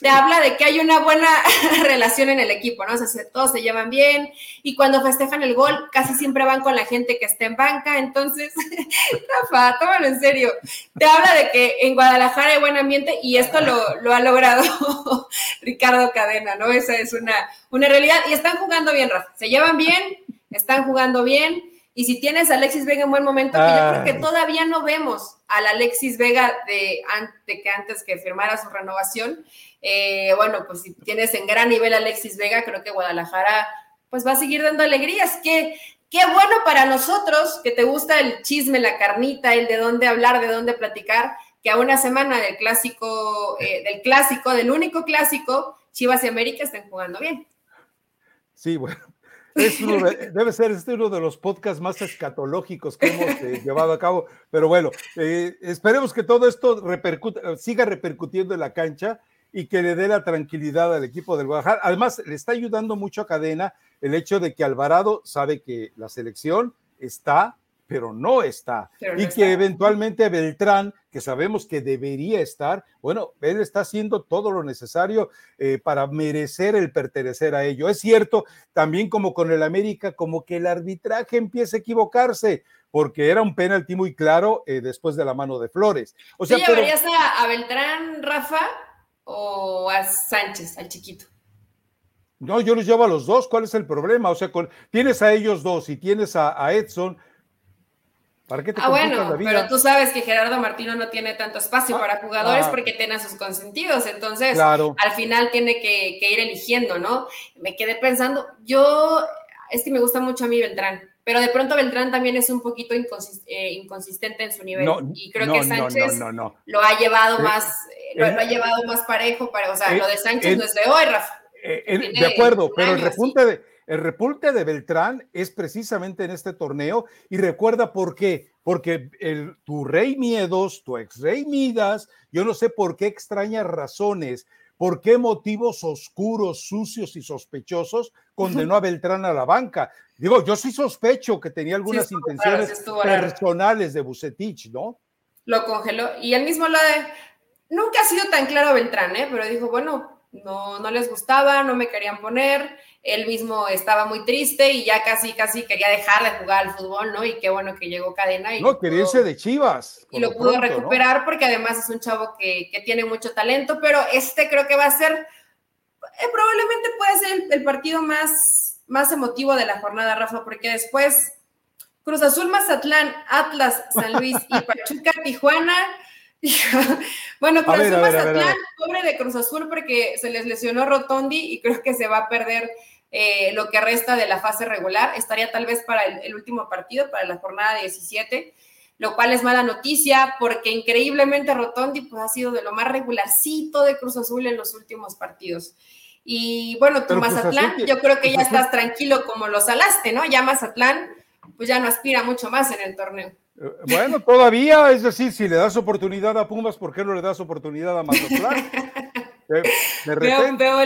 te habla de que hay una buena relación en el equipo, ¿no? O sea, todos se llevan bien y cuando festejan el gol casi siempre van con la gente que está en banca. Entonces, Rafa, tómalo en serio. Te habla de que en Guadalajara hay buena ambiente y esto lo, ha logrado Ricardo Cadena, ¿no? Esa es una, una realidad. Y están jugando bien, Rafa, se llevan bien, están jugando bien. Y si tienes a Alexis Vega en buen momento, que yo creo que todavía no vemos al Alexis Vega de, que antes que firmara su renovación, eh, bueno, pues si tienes en gran nivel a Alexis Vega, creo que Guadalajara pues va a seguir dando alegrías. que qué bueno para nosotros que te gusta el chisme, la carnita, el de dónde hablar, de dónde platicar, que a una semana del clásico, eh, del clásico, del único clásico, Chivas y América estén jugando bien. Sí, bueno, debe ser este uno de los podcasts más escatológicos que hemos eh, llevado a cabo, pero bueno, eh, esperemos que todo esto siga repercutiendo en la cancha y que le dé la tranquilidad al equipo del Guadalajara. Además, le está ayudando mucho a Cadena el hecho de que Alvarado sabe que la selección está pero no está. y que eventualmente Beltrán, que sabemos que debería estar, bueno, él está haciendo todo lo necesario eh, para merecer el pertenecer a ello. Es cierto, también como con el América, como que el arbitraje empieza a equivocarse, porque era un penalti muy claro eh, después de la mano de Flores. O sea, llevarías a, Beltrán, Rafa, o a Sánchez, al chiquito? No, yo los llevo a los dos. ¿Cuál es el problema? O sea, tienes a ellos dos y tienes a Edson ah, bueno, pero tú sabes que Gerardo Martino no tiene tanto espacio ah, para jugadores porque tiene a sus consentidos, entonces al final tiene que, ir eligiendo, ¿no? Me quedé pensando, yo, es que me gusta mucho a mí Beltrán, pero de pronto Beltrán también es un poquito eh, inconsistente en su nivel. Y creo que Sánchez lo ha llevado más, eh, lo, ha llevado más parejo, para, o sea, lo de Sánchez no es de hoy, Rafa. Eh, de acuerdo, pero el repunte de el repunte de Beltrán es precisamente en este torneo y recuerda por qué, porque el, tu rey Miedos, tu ex rey Midas, yo no sé por qué extrañas razones, por qué motivos oscuros, sucios y sospechosos condenó a Beltrán a la banca. Digo, yo sí sospecho que tenía algunas intenciones personales de Bucetich, ¿no? Lo congeló y él mismo lo de... Nunca ha sido tan claro Beltrán, ¿eh? pero dijo, bueno, no, no les gustaba, no me querían poner, él mismo estaba muy triste y ya casi, casi quería dejar de jugar al fútbol, ¿no? Y qué bueno que llegó Cadena. Y no, quería irse de Chivas. Y lo pudo recuperar porque además es un chavo que, tiene mucho talento, pero este creo que va a ser, eh, probablemente puede ser el, partido más, más emotivo de la jornada, Rafa, porque después Cruz Azul, Mazatlán, Atlas, San Luis y Pachuca, Tijuana bueno, Cruz Azul Mazatlán, pobre de Cruz Azul porque se les lesionó Rotondi y creo que se va a perder eh, lo que resta de la fase regular. Estaría tal vez para el, último partido, para la jornada 17, lo cual es mala noticia porque increíblemente Rotondi pues, ha sido de lo más regularcito de Cruz Azul en los últimos partidos. Y bueno, tu Mazatlán, yo creo que ya estás tranquilo como lo salaste, ¿no? Ya Mazatlán, pues ya no aspira mucho más en el torneo. Eh, bueno, todavía, es decir, si le das oportunidad a Pumas, ¿por qué no le das oportunidad a Mazatlán? veo,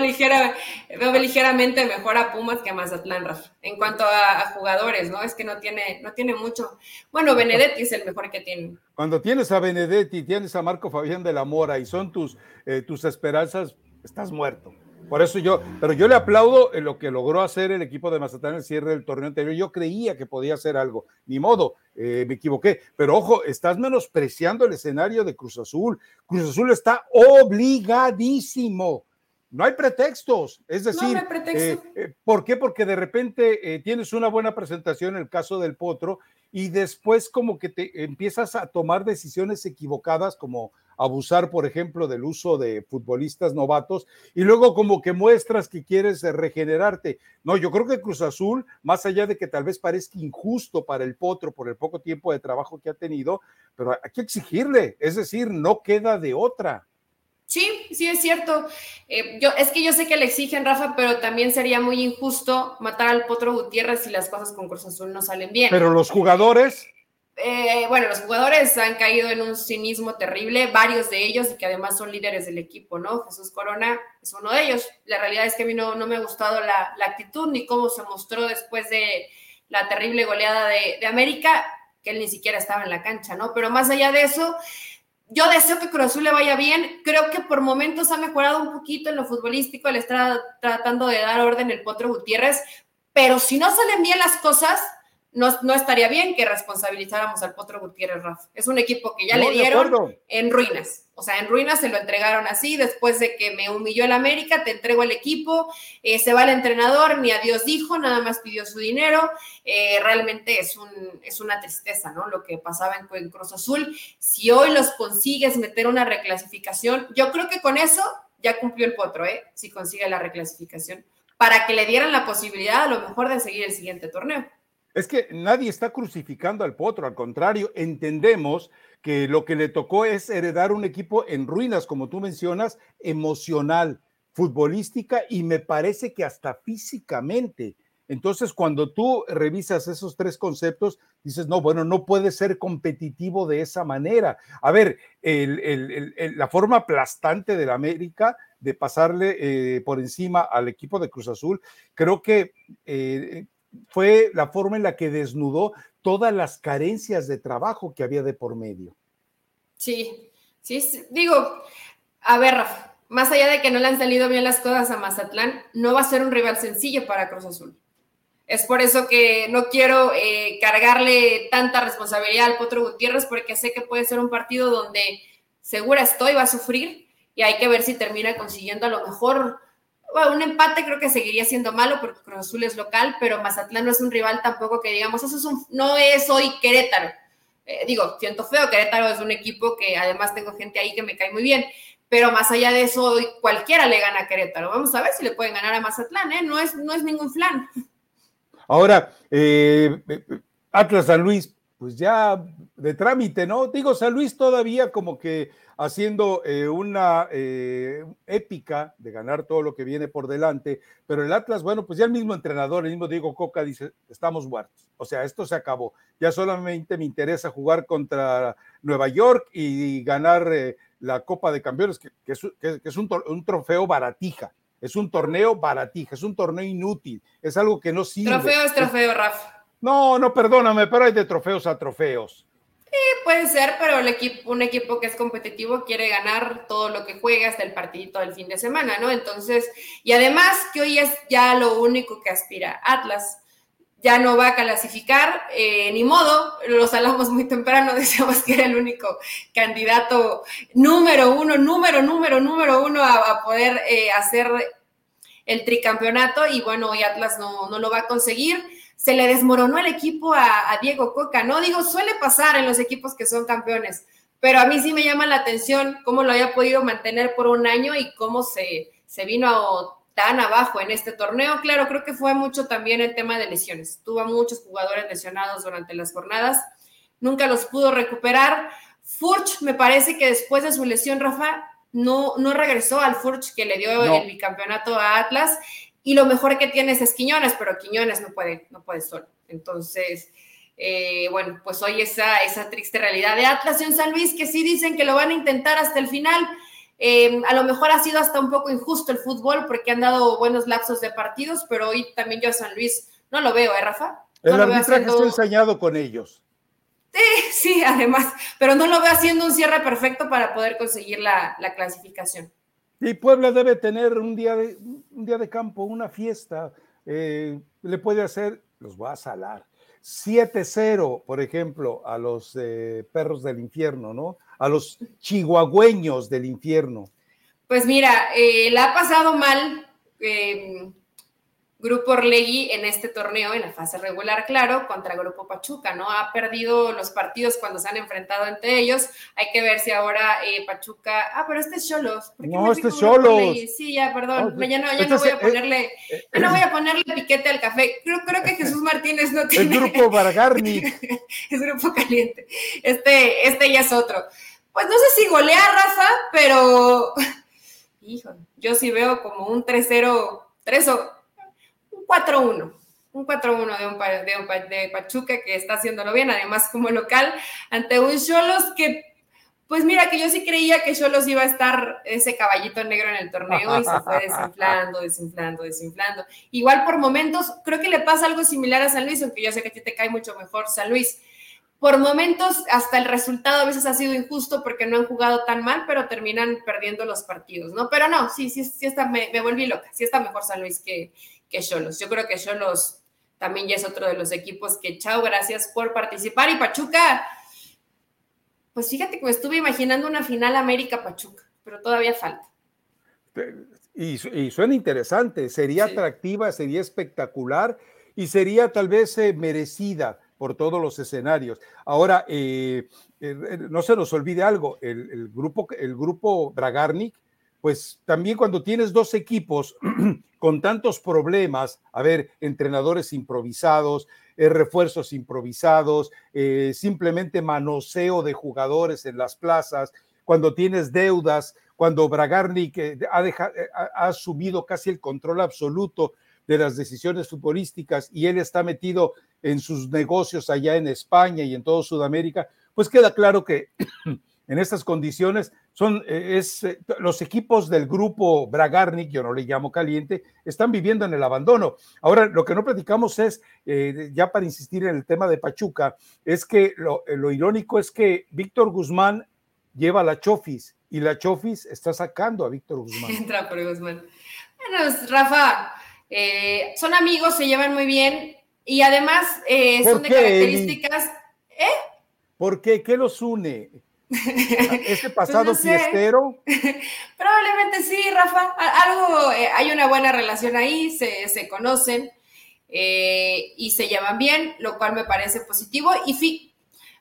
ligeramente mejor a Pumas que a Mazatlán, Rafa, en cuanto a, jugadores, ¿no? Es que no tiene, no tiene mucho. Bueno, Benedetti es el mejor que tiene. Cuando tienes a Benedetti, tienes a Marco Fabián de la Mora y son tus, eh, tus esperanzas, estás muerto. Por eso yo, pero yo le aplaudo en lo que logró hacer el equipo de Mazatlán en el cierre del torneo anterior. Yo creía que podía hacer algo, ni modo, eh, me equivoqué. Pero ojo, estás menospreciando el escenario de Cruz Azul. Cruz Azul está obligadísimo. No hay pretextos, es decir, no, eh, eh, ¿por qué? Porque de repente tienes una buena presentación en el caso del Potro y después como que te empiezas a tomar decisiones equivocadas como abusar, por ejemplo, del uso de futbolistas novatos y luego como que muestras que quieres regenerarte. No, yo creo que Cruz Azul, más allá de que tal vez parezca injusto para el Potro por el poco tiempo de trabajo que ha tenido, pero hay que exigirle, es decir, no queda de otra. Sí, sí es cierto. Eh, yo, es que yo sé que le exigen, Rafa, pero también sería muy injusto matar al Potro Gutiérrez si las cosas con Cruz Azul no salen bien. Pero los jugadores. Eh, bueno, los jugadores han caído en un cinismo terrible, varios de ellos, y que además son líderes del equipo, ¿no? Jesús Corona es uno de ellos. La realidad es que a mí no, me ha gustado la, actitud ni cómo se mostró después de la terrible goleada de, de América, que él ni siquiera estaba en la cancha, ¿no? Pero más allá de eso, yo deseo que Cruz Azul le vaya bien. Creo que por momentos ha mejorado un poquito en lo futbolístico. Le está tratando de dar orden el Potro Gutiérrez. Pero si no salen bien las cosas, no, estaría bien que responsabilizáramos al Potro Gutiérrez Rafa. Es un equipo que ya le dieron en ruinas. O sea, en ruinas se lo entregaron así, después de que me humilló el América, te entrego el equipo, eh, se va el entrenador, ni a Dios dijo, nada más pidió su dinero. Eh, realmente es, un, es una tristeza, ¿no? Lo que pasaba en, en Cruz Azul. Si hoy los consigues meter una reclasificación, yo creo que con eso ya cumplió el Potro, ¿eh? Si consigue la reclasificación, para que le dieran la posibilidad a lo mejor de seguir el siguiente torneo. Es que nadie está crucificando al Potro, al contrario, entendemos que lo que le tocó es heredar un equipo en ruinas, como tú mencionas, emocional, futbolística y me parece que hasta físicamente. Entonces, cuando tú revisas esos tres conceptos, dices, no, bueno, no puede ser competitivo de esa manera. A ver, la forma aplastante del América de pasarle eh, por encima al equipo de Cruz Azul, creo que eh, fue la forma en la que desnudó todas las carencias de trabajo que había de por medio. Sí, sí, digo, a ver, Rafa, más allá de que no le han salido bien las cosas a Mazatlán, no va a ser un rival sencillo para Cruz Azul. Es por eso que no quiero eh, cargarle tanta responsabilidad al Potro Gutiérrez, porque sé que puede ser un partido donde segura estoy, va a sufrir y hay que ver si termina consiguiendo a lo mejor bueno, un empate creo que seguiría siendo malo porque Cruz Azul es local, pero Mazatlán no es un rival tampoco que digamos, eso es un, no es hoy Querétaro. Eh, digo, siento feo, Querétaro es un equipo que además tengo gente ahí que me cae muy bien, pero más allá de eso, hoy cualquiera le gana a Querétaro. Vamos a ver si le pueden ganar a Mazatlán, ¿eh? No es, no es ningún flan. Ahora, eh, Atlas San Luis, pues ya de trámite, ¿no? Digo, San Luis todavía como que haciendo eh, una eh, épica de ganar todo lo que viene por delante, pero el Atlas, bueno, pues ya el mismo entrenador, el mismo Diego Coca dice, estamos muertos, o sea, esto se acabó, ya solamente me interesa jugar contra Nueva York y, ganar eh, la Copa de Campeones, que, es, un, un trofeo baratija, es un torneo baratija, es un torneo inútil, es algo que no sirve. Trofeo es trofeo, Rafa. No, no, perdóname, pero hay de trofeos a trofeos. Sí, puede ser, pero el equipo, un equipo que es competitivo quiere ganar todo lo que juega hasta el partidito del fin de semana, ¿no? Entonces, y además que hoy es ya lo único que aspira Atlas. Ya no va a clasificar, eh, ni modo, los hablamos muy temprano, decíamos que era el único candidato número uno, número, número, número uno a, poder eh, hacer el tricampeonato y bueno, hoy Atlas no, no lo va a conseguir se le desmoronó el equipo a, Diego Coca, ¿no? Digo, suele pasar en los equipos que son campeones, pero a mí sí me llama la atención cómo lo haya podido mantener por un año y cómo se, se vino tan abajo en este torneo. Claro, creo que fue mucho también el tema de lesiones. Tuvo muchos jugadores lesionados durante las jornadas, nunca los pudo recuperar. Furch, me parece que después de su lesión, Rafa, no, no regresó al Furch que le dio el bicampeonato a Atlas y lo mejor que tienes es Quiñones, pero Quiñones no puede, no puede solo. Entonces, eh, bueno, pues hoy esa, esa triste realidad de Atlas y un San Luis que sí dicen que lo van a intentar hasta el final. Eh, a lo mejor ha sido hasta un poco injusto el fútbol porque han dado buenos lapsos de partidos, pero hoy también yo a San Luis no lo veo, ¿eh, Rafa? el arbitraje está ensañado con ellos. Sí, sí, además, pero no lo veo haciendo un cierre perfecto para poder conseguir la, clasificación. Y Puebla debe tener un día de, un día de campo, una fiesta. Eh, le puede hacer, los va a salar. 7-0, por ejemplo, a los eh, perros del infierno, ¿no? A los chihuahueños del infierno. Pues mira, eh, la ha pasado mal Grupo Orlegui en este torneo, en la fase regular, claro, contra Grupo Pachuca, ¿no? Ha perdido los partidos cuando se han enfrentado entre ellos. Hay que ver si ahora eh, Pachuca. Ah, pero este es Cholos. No, este es Cholos. Sí, ya, perdón. No, ya no, ya no voy a eh, ponerle, eh, ya no voy a ponerle piquete al café. Creo, creo que Jesús Martínez no tiene. El Grupo Vargarni. es Grupo Caliente. Este, este ya es otro. Pues no sé si golea Rafa, pero. Hijo, yo sí veo como un 3-0, 3 o 4-1. Un 4-1 de, un, de, de Pachuca que está haciéndolo bien, además como local, ante un Cholos que pues mira, que yo sí creía que Cholos iba a estar ese caballito negro en el torneo y se fue desinflando, desinflando, desinflando. Igual por momentos, creo que le pasa algo similar a San Luis, aunque yo sé que a ti te cae mucho mejor San Luis. Por momentos, hasta el resultado a veces ha sido injusto porque no han jugado tan mal, pero terminan perdiendo los partidos, ¿no? Pero no, sí, sí, sí está, me volví loca, sí está mejor San Luis que, que Cholos. Yo creo que Cholos también ya es otro de los equipos que, chao, gracias por participar. Y Pachuca, pues fíjate que me estuve imaginando una final América-Pachuca, pero todavía falta. Y, suena interesante, sería atractiva, sería espectacular y sería tal vez eh, merecida por todos los escenarios. Ahora, eh, eh, no se nos olvide algo, el, el, grupo, el grupo Bragarnik pues también cuando tienes dos equipos con tantos problemas, a ver, entrenadores improvisados, eh, refuerzos improvisados, eh, simplemente manoseo de jugadores en las plazas, cuando tienes deudas, cuando Bragarnik eh, ha, ha asumido casi el control absoluto de las decisiones futbolísticas y él está metido en sus negocios allá en España y en todo Sudamérica, pues queda claro que en estas condiciones son eh, es, eh, los equipos del grupo Bragarnik, yo no le llamo caliente, están viviendo en el abandono. Ahora, lo que no platicamos es, eh, ya para insistir en el tema de Pachuca, es que lo, irónico es que Víctor Guzmán lleva la Chofis y la Chofis está sacando a Víctor Guzmán. Entra por Guzmán. Bueno, Rafa, son amigos, se llevan muy bien y además son de características. ¿Eh? ¿Por qué? ¿Qué los une? ¿Este pasado fiestero? Probablemente sí, Rafa. Algo, eh, hay una buena relación ahí, se, conocen eh, y se llevan bien, lo cual me parece positivo. Y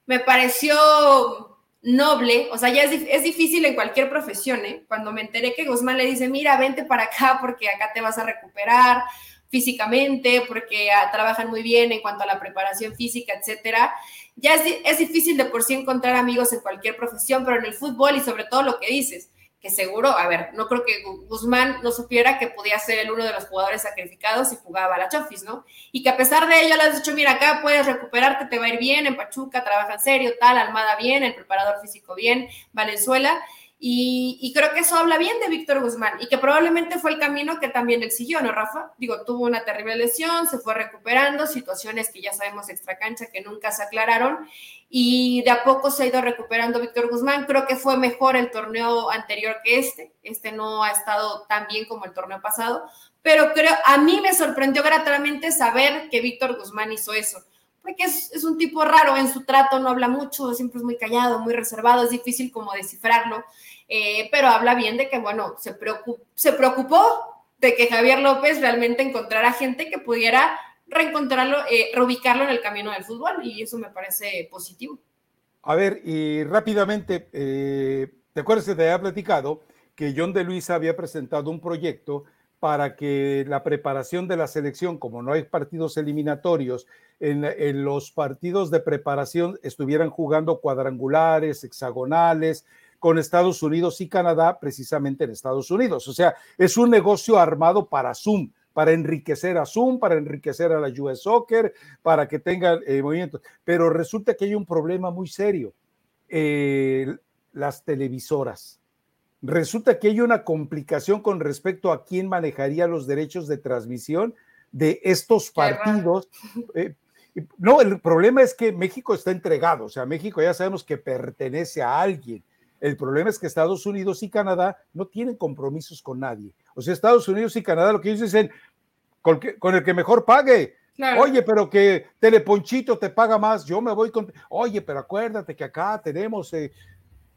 me pareció noble, o sea, ya es, difícil en cualquier profesión, ¿eh? Cuando me enteré que Guzmán le dice, mira, vente para acá porque acá te vas a recuperar físicamente, porque ah, trabajan muy bien en cuanto a la preparación física, etcétera ya es, difícil de por sí encontrar amigos en cualquier profesión, pero en el fútbol y sobre todo lo que dices, que seguro, a ver, no creo que Guzmán no supiera que podía ser el uno de los jugadores sacrificados y jugaba a la Chofis, ¿no? Y que a pesar de ello le has dicho, mira, acá puedes recuperarte, te va a ir bien, en Pachuca trabaja en serio, tal, Almada bien, el preparador físico bien, Valenzuela, y, creo que eso habla bien de Víctor Guzmán y que probablemente fue el camino que también él siguió, ¿no, Rafa? Digo, tuvo una terrible lesión, se fue recuperando, situaciones que ya sabemos extra cancha que nunca se aclararon y de a poco se ha ido recuperando Víctor Guzmán. Creo que fue mejor el torneo anterior que este. Este no ha estado tan bien como el torneo pasado, pero creo, a mí me sorprendió gratamente saber que Víctor Guzmán hizo eso porque es, es, un tipo raro en su trato, no habla mucho, siempre es muy callado, muy reservado, es difícil como descifrarlo. Eh, pero habla bien de que, bueno, se, preocupó, se preocupó de que Javier López realmente encontrara gente que pudiera reencontrarlo, eh, reubicarlo en el camino del fútbol y eso me parece positivo. A ver, y rápidamente, eh, ¿te acuerdas que te había platicado que John de Luisa había presentado un proyecto para que la preparación de la selección, como no hay partidos eliminatorios, en, en, los partidos de preparación estuvieran jugando cuadrangulares, hexagonales, con Estados Unidos y Canadá, precisamente en Estados Unidos. O sea, es un negocio armado para Zoom, para enriquecer a Zoom, para enriquecer a la US Soccer, para que tengan eh, movimientos. Pero resulta que hay un problema muy serio. Eh, las televisoras. resulta que hay una complicación con respecto a quién manejaría los derechos de transmisión de estos partidos. Eh, no, el problema es que México está entregado, o sea, México ya sabemos que pertenece a alguien. El problema es que Estados Unidos y Canadá no tienen compromisos con nadie. O sea, Estados Unidos y Canadá lo que ellos dicen, con, el que mejor pague. Oye, pero que Teleponchito te paga más, yo me voy con... Oye, pero acuérdate que acá tenemos eh,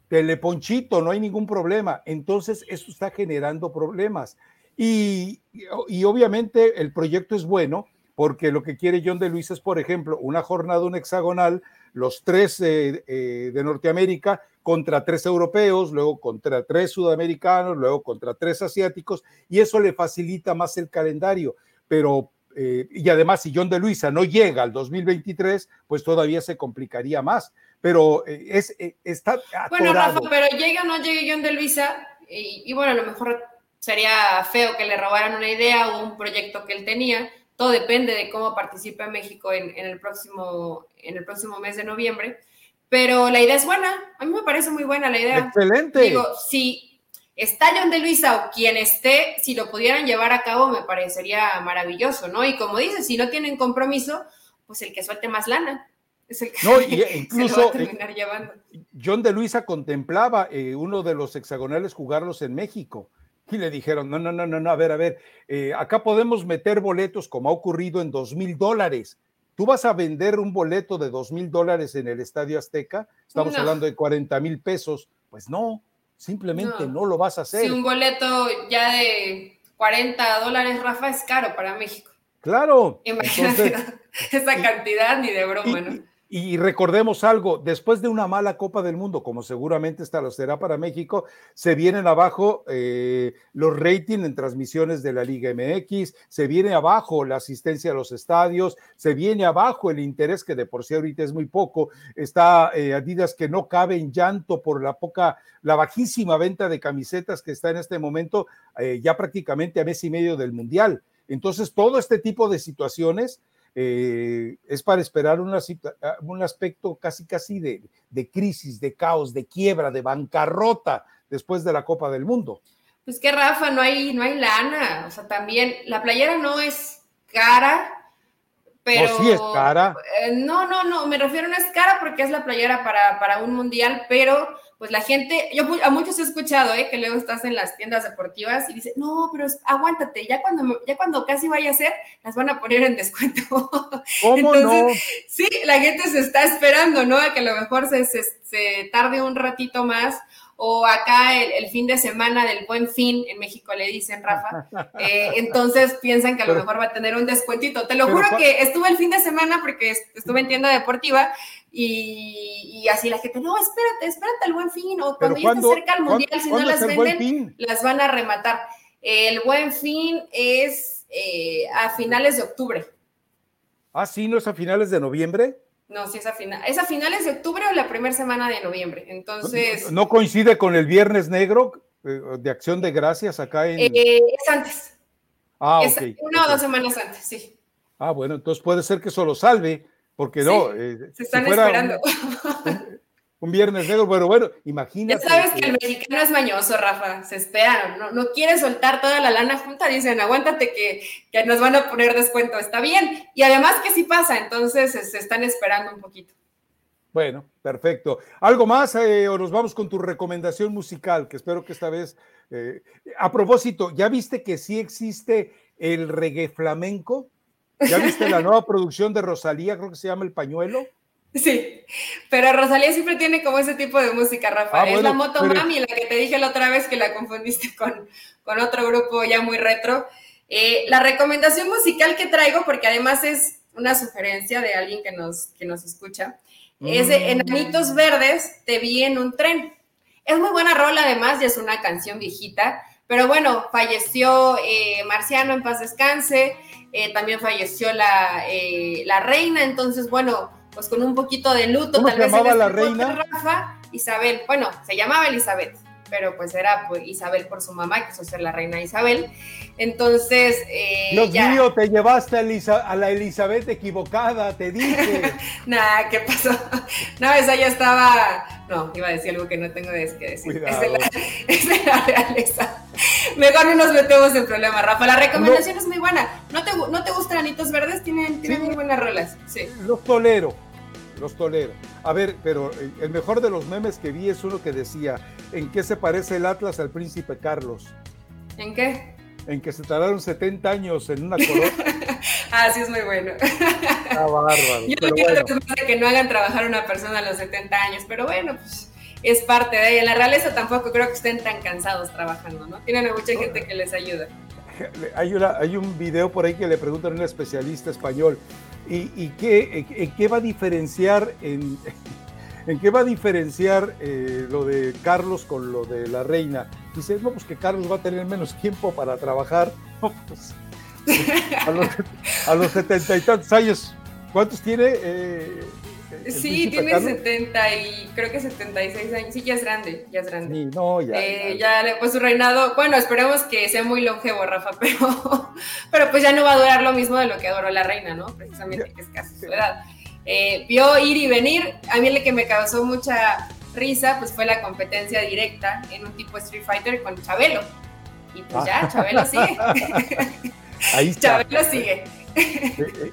Teleponchito, no hay ningún problema. Entonces, eso está generando problemas. Y, y obviamente el proyecto es bueno, porque lo que quiere John de Luis es, por ejemplo, una jornada, un hexagonal, los tres eh, eh, de Norteamérica contra tres europeos, luego contra tres sudamericanos, luego contra tres asiáticos, y eso le facilita más el calendario. Pero, eh, y además, si John de Luisa no llega al 2023, pues todavía se complicaría más. Pero es, está. Bueno, Rafa, pero llega o no llegue John de Luisa, y, y bueno, a lo mejor sería feo que le robaran una idea o un proyecto que él tenía todo depende de cómo participe México en, el próximo, en el próximo mes de noviembre. Pero la idea es buena, a mí me parece muy buena la idea. Excelente. Digo, si está John de Luisa o quien esté, si lo pudieran llevar a cabo, me parecería maravilloso, ¿no? Y como dices, si no tienen compromiso, pues el que suelte más lana. Es el que no, incluso se va a terminar llevando. John de Luisa contemplaba eh, uno de los hexagonales jugarlos en México y le dijeron, no, no, no, no, no, a ver, a ver, eh, acá podemos meter boletos como ha ocurrido en dos mil dólares. ¿Tú vas a vender un boleto de dos mil dólares en el Estadio Azteca? Estamos hablando de 40 mil pesos. Pues no, simplemente no. lo vas a hacer. Si un boleto ya de 40 dólares, Rafa, es caro para México. Claro. Imagínate esa cantidad ni de broma, ¿no? Y recordemos algo, después de una mala Copa del Mundo, como seguramente esta lo será para México, se vienen abajo eh, los ratings en transmisiones de la Liga MX, se viene abajo la asistencia a los estadios, se viene abajo el interés, que de por sí ahorita es muy poco, está eh, Adidas que no cabe en llanto por la poca, la bajísima venta de camisetas que está en este momento, eh, ya prácticamente a mes y medio del Mundial. Entonces, todo este tipo de situaciones eh, es para esperar ah, un aspecto casi casi de, crisis, de caos, de quiebra, de bancarrota después de la Copa del Mundo. Pues que Rafa, no hay, no hay lana, o sea, también la playera no es cara, pero... No, sí es cara. Eh, no, no, no, me refiero no es cara porque es la playera para, para un mundial, pero pues la gente, yo a muchos he escuchado, ¿eh? que luego estás en las tiendas deportivas y dices, no, pero aguántate, ya cuando, ya cuando casi vaya a ser, las van a poner en descuento. ¿Cómo Entonces, no? sí, la gente se está esperando, ¿no? A que a lo mejor se, se tarde un ratito más o acá el, fin de semana del buen fin, en México le dicen, Rafa, eh, entonces piensan que a lo mejor va a tener un descuentito. Te lo juro que estuve el fin de semana porque estuve en tienda deportiva y, así la gente, no, espérate, espérate el buen fin, o cuando ya se acerca el mundial, si no las venden, las van a rematar. El buen fin es eh, a finales de octubre. Ah, sí, ¿no es a finales de noviembre? No, sí, es a, es a finales de octubre o la primera semana de noviembre. Entonces. ¿No, coincide con el Viernes Negro eh, de Acción de Gracias acá en.? Eh, es antes. Ah, es Una o dos semanas antes, sí. Ah, bueno, entonces puede ser que eso lo salve, porque no. Eh, se están esperando un viernes negro, pero bueno, imagínate. Ya sabes que el mexicano es mañoso, Rafa, se esperan, no, no quiere soltar toda la lana junta, dicen, aguántate que, que, nos van a poner descuento, está bien, y además que sí pasa, entonces se están esperando un poquito. Bueno, perfecto. ¿Algo más eh, o nos vamos con tu recomendación musical, que espero que esta vez... Eh, a propósito, ¿ya viste que sí existe el reggae flamenco? ¿Ya viste la nueva producción de Rosalía, creo que se llama El Pañuelo? Sí, pero Rosalía siempre tiene como ese tipo de música, Rafa. Ah, es la Moto Mami, la que te dije la otra vez que la confundiste con, con otro grupo ya muy retro. Eh, la recomendación musical que traigo, porque además es una sugerencia de alguien que nos, que nos escucha, es de mm. Enanitos Verdes, Te vi en un tren. Es muy buena rola, además, ya es una canción viejita, pero bueno, falleció eh, Marciano en paz descanse, eh, también falleció la, la reina, entonces, bueno pues con un poquito de luto, ¿Cómo tal se vez llamaba la reina? Rafa, Isabel, bueno, se llamaba Elizabeth. pero pues era pues, Isabel por su mamá, que es la reina Isabel. Entonces, eh, Dios mío, te llevaste a, la Elizabeth equivocada, te dije. nah, ¿qué pasó? no, esa ya estaba, no, iba a decir algo que no tengo que decir. Es de, la, es de la realeza. Mejor no nos metemos en problemas, Rafa. La recomendación es muy buena. ¿No te, no te gustan Anitos Verdes? Tienen, tienen muy buenas rolas. Sí. Los tolero los tolero. A ver, pero el mejor de los memes que vi es uno que decía, ¿en qué se parece el Atlas al príncipe Carlos? ¿En qué? En que se tardaron 70 años en una corona. ah, sí, es muy bueno. Ah, bárbaro. Yo no quiero que no hagan trabajar a una persona a los 70 años, pero bueno, pues es parte de ella. En la realeza tampoco creo que estén tan cansados trabajando, ¿no? Tienen a mucha gente que les ayuda. Hay, hay un video por ahí que le preguntan a un especialista español, ¿Y, qué, en qué va a diferenciar en, en qué va a diferenciar eh, lo de Carlos con lo de la reina? Dice, no, pues que Carlos va a tener menos tiempo para trabajar. Pues, a, los, setenta y tantos años, ¿cuántos tiene? Eh, sí, tiene 70 y creo que 76 años. Sí, ya es grande, ya es grande. Sí, no, ya, eh, ya. ya. pues su reinado, bueno, esperemos que sea muy longevo, Rafa, pero, pero pues ya no va a durar lo mismo de lo que adoró la reina, ¿no? Precisamente que es casi su edad. Eh, vio ir y venir. A mí el que me causó mucha risa, pues fue la competencia directa en un tipo Street Fighter con Chabelo. Y pues ya, Chabelo sigue. Ahí está. Chabelo sigue.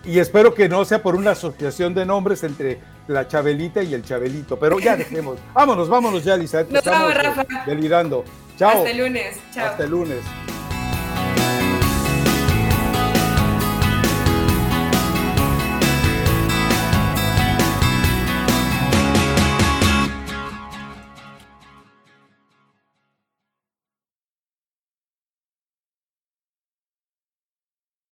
Y espero que no sea por una asociación de nombres entre la Chabelita y el Chabelito, pero ya dejemos. Vámonos, vámonos ya, Lisa. Nos vamos, Rafa. Delirando. Chao. Hasta el lunes. Chao. Hasta el lunes.